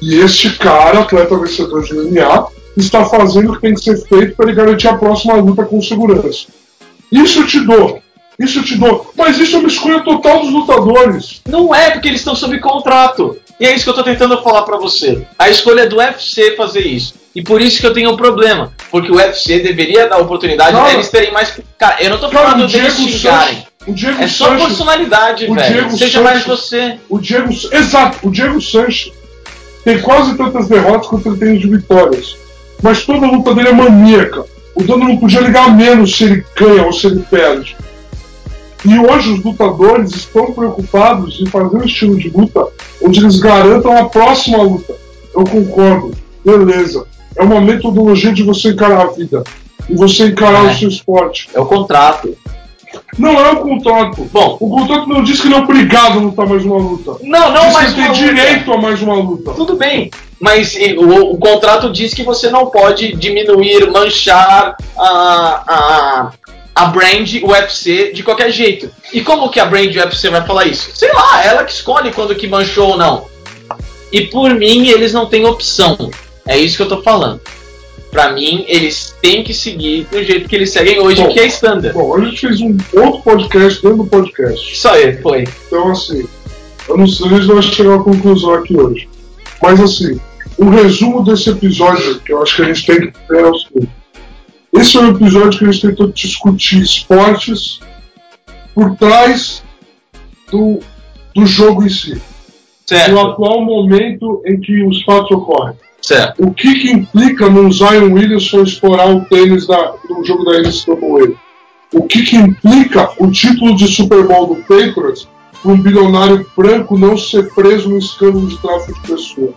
E este cara, atleta vencedor de MMA, está fazendo o que tem que ser feito para ele garantir a próxima luta com segurança. Isso eu te dou. Isso eu te dou. Mas isso é uma escolha total dos lutadores. Não é porque eles estão sob contrato. E é isso que eu tô tentando falar pra você. A escolha é do UFC fazer isso. E por isso que eu tenho um problema. Porque o UFC deveria dar oportunidade Não. deles terem mais. Cara, eu não tô falando o deles Diego xingarem. O Diego É só Sanches, personalidade, o velho. Diego Seja mais Sanches- você. O Diego, exato, o Diego Sanches tem quase tantas derrotas quanto ele tem de vitórias. Mas toda a luta dele é maníaca. O dono não podia ligar menos se ele ganha ou se ele perde. E hoje os lutadores estão preocupados em fazer um estilo de luta onde eles garantam a próxima luta. Eu concordo, beleza. É uma metodologia de você encarar a vida e você encarar É. o seu esporte. É o contrato. Não é um contrato. Bom. O contrato não diz que ele é obrigado a lutar mais uma luta. Não, não diz mais que ele uma tem luta. direito a mais uma luta. Tudo bem, mas o, o contrato diz que você não pode diminuir, manchar a, a, a brand UFC de qualquer jeito. E como que a brand UFC vai falar isso? Sei lá, ela que escolhe quando que manchou ou não. E por mim, eles não têm opção. É isso que eu tô falando. Pra mim, eles têm que seguir do jeito que eles seguem hoje, Bom, que é standard. Bom, a gente fez um outro podcast dentro do podcast. Isso aí, foi. Então, assim, eu não sei se vai chegar a uma conclusão aqui hoje. Mas, assim, um resumo desse episódio que eu acho que a gente tem que ter é o seguinte. Esse é um episódio que a gente tentou discutir esportes por trás do, do jogo em si. Certo, atual momento em que os fatos ocorrem. certo. O que, que implica no Zion Williamson explorar o tênis da, no jogo da NCAA? O que, que implica o título de Super Bowl do Patriots para um bilionário branco não ser preso no escândalo de tráfico de pessoas?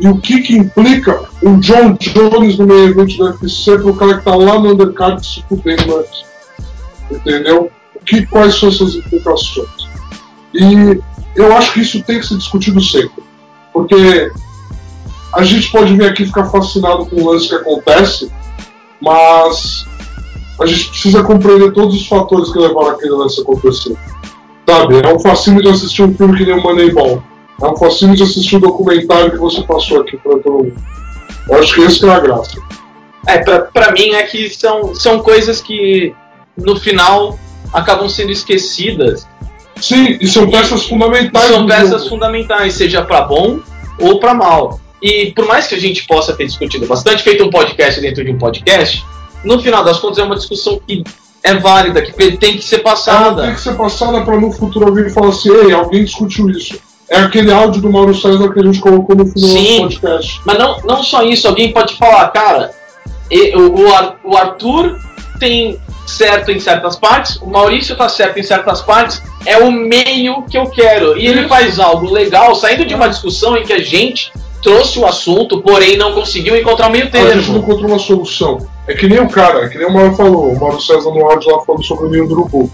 E o que, que implica o John Jones no meio evento do UFC para o cara que está lá no undercard se fudendo antes? Entendeu? O que, quais são essas implicações? E eu acho que isso tem que ser discutido sempre. Porque a gente pode vir aqui ficar fascinado com o lance que acontece, mas a gente precisa compreender todos os fatores que levaram aquele lance a acontecer. Sabe? É um fascínio de assistir um filme que nem o Moneyball. É um fascínio de assistir um documentário que você passou aqui para todo mundo. Eu acho que esse que é a graça. É, pra, pra mim é que são, são coisas que no final acabam sendo esquecidas. Sim, e são peças fundamentais São peças jogo. fundamentais, seja pra bom ou pra mal. E por mais que a gente possa ter discutido bastante, feito um podcast dentro de um podcast, no final das contas é uma discussão que é válida, que tem que ser Ela passada. tem que ser passada para no futuro alguém falar assim: ei, alguém discutiu isso. É aquele áudio do Mauro César que a gente colocou no final Sim. do podcast. Mas não, não só isso, alguém pode falar, cara, o, o Ar- o Arthur tem certo em certas partes, o Maurício tá certo em certas partes, é o meio que eu quero. E ele faz algo legal, saindo de uma discussão em que a gente trouxe o assunto, porém não conseguiu encontrar o meio A gente não termo. encontrou uma solução. É que nem o cara, é que nem o Mauro falou, o Mauro César no áudio lá falando sobre o ninho do urubu.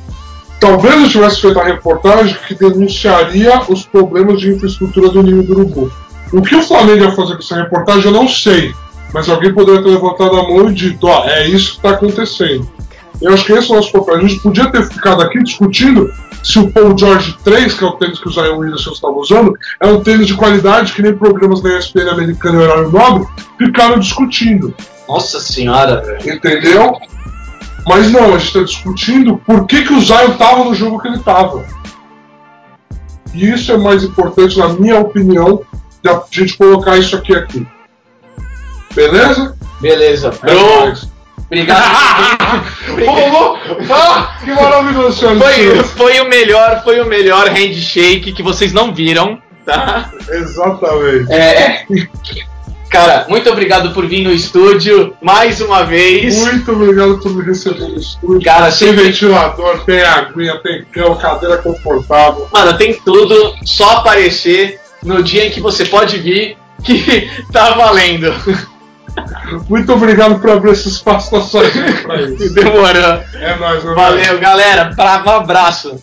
Talvez eu tivesse feito a reportagem que denunciaria os problemas de infraestrutura do ninho do urubu. O que o Flamengo ia fazer com essa reportagem eu não sei, mas alguém poderia ter levantado a mão e dito, ó, é isso que está acontecendo. Eu acho que esse é o nosso papel. A gente podia ter ficado aqui discutindo se o Paul George 3, que é o tênis que o Zion Williamson estava usando, é um tênis de qualidade que nem programas da ESPN americana e horário nobre ficaram discutindo. Nossa senhora, velho. Entendeu? Mas não, a gente está discutindo por que, que o Zion estava no jogo que ele estava. E isso é mais importante, na minha opinião, de a gente colocar isso aqui aqui. Beleza? Beleza. É Bro, nóis. obrigado. Ah, que maravilhoso, Foi, foi o melhor, foi o melhor handshake que vocês não viram, tá? Exatamente. É. Cara, muito obrigado por vir no estúdio mais uma vez. Muito obrigado por me receber no estúdio. Cara, tem sempre. ventilador, tem aguinha, tem cama, cadeira confortável. Mano, tem tudo, só aparecer no dia em que você pode vir, que tá valendo. Muito obrigado por abrir esse espaço na sua vida pra isso. Demorou. É nóis, meu. Valeu, galera. Bravo abraço.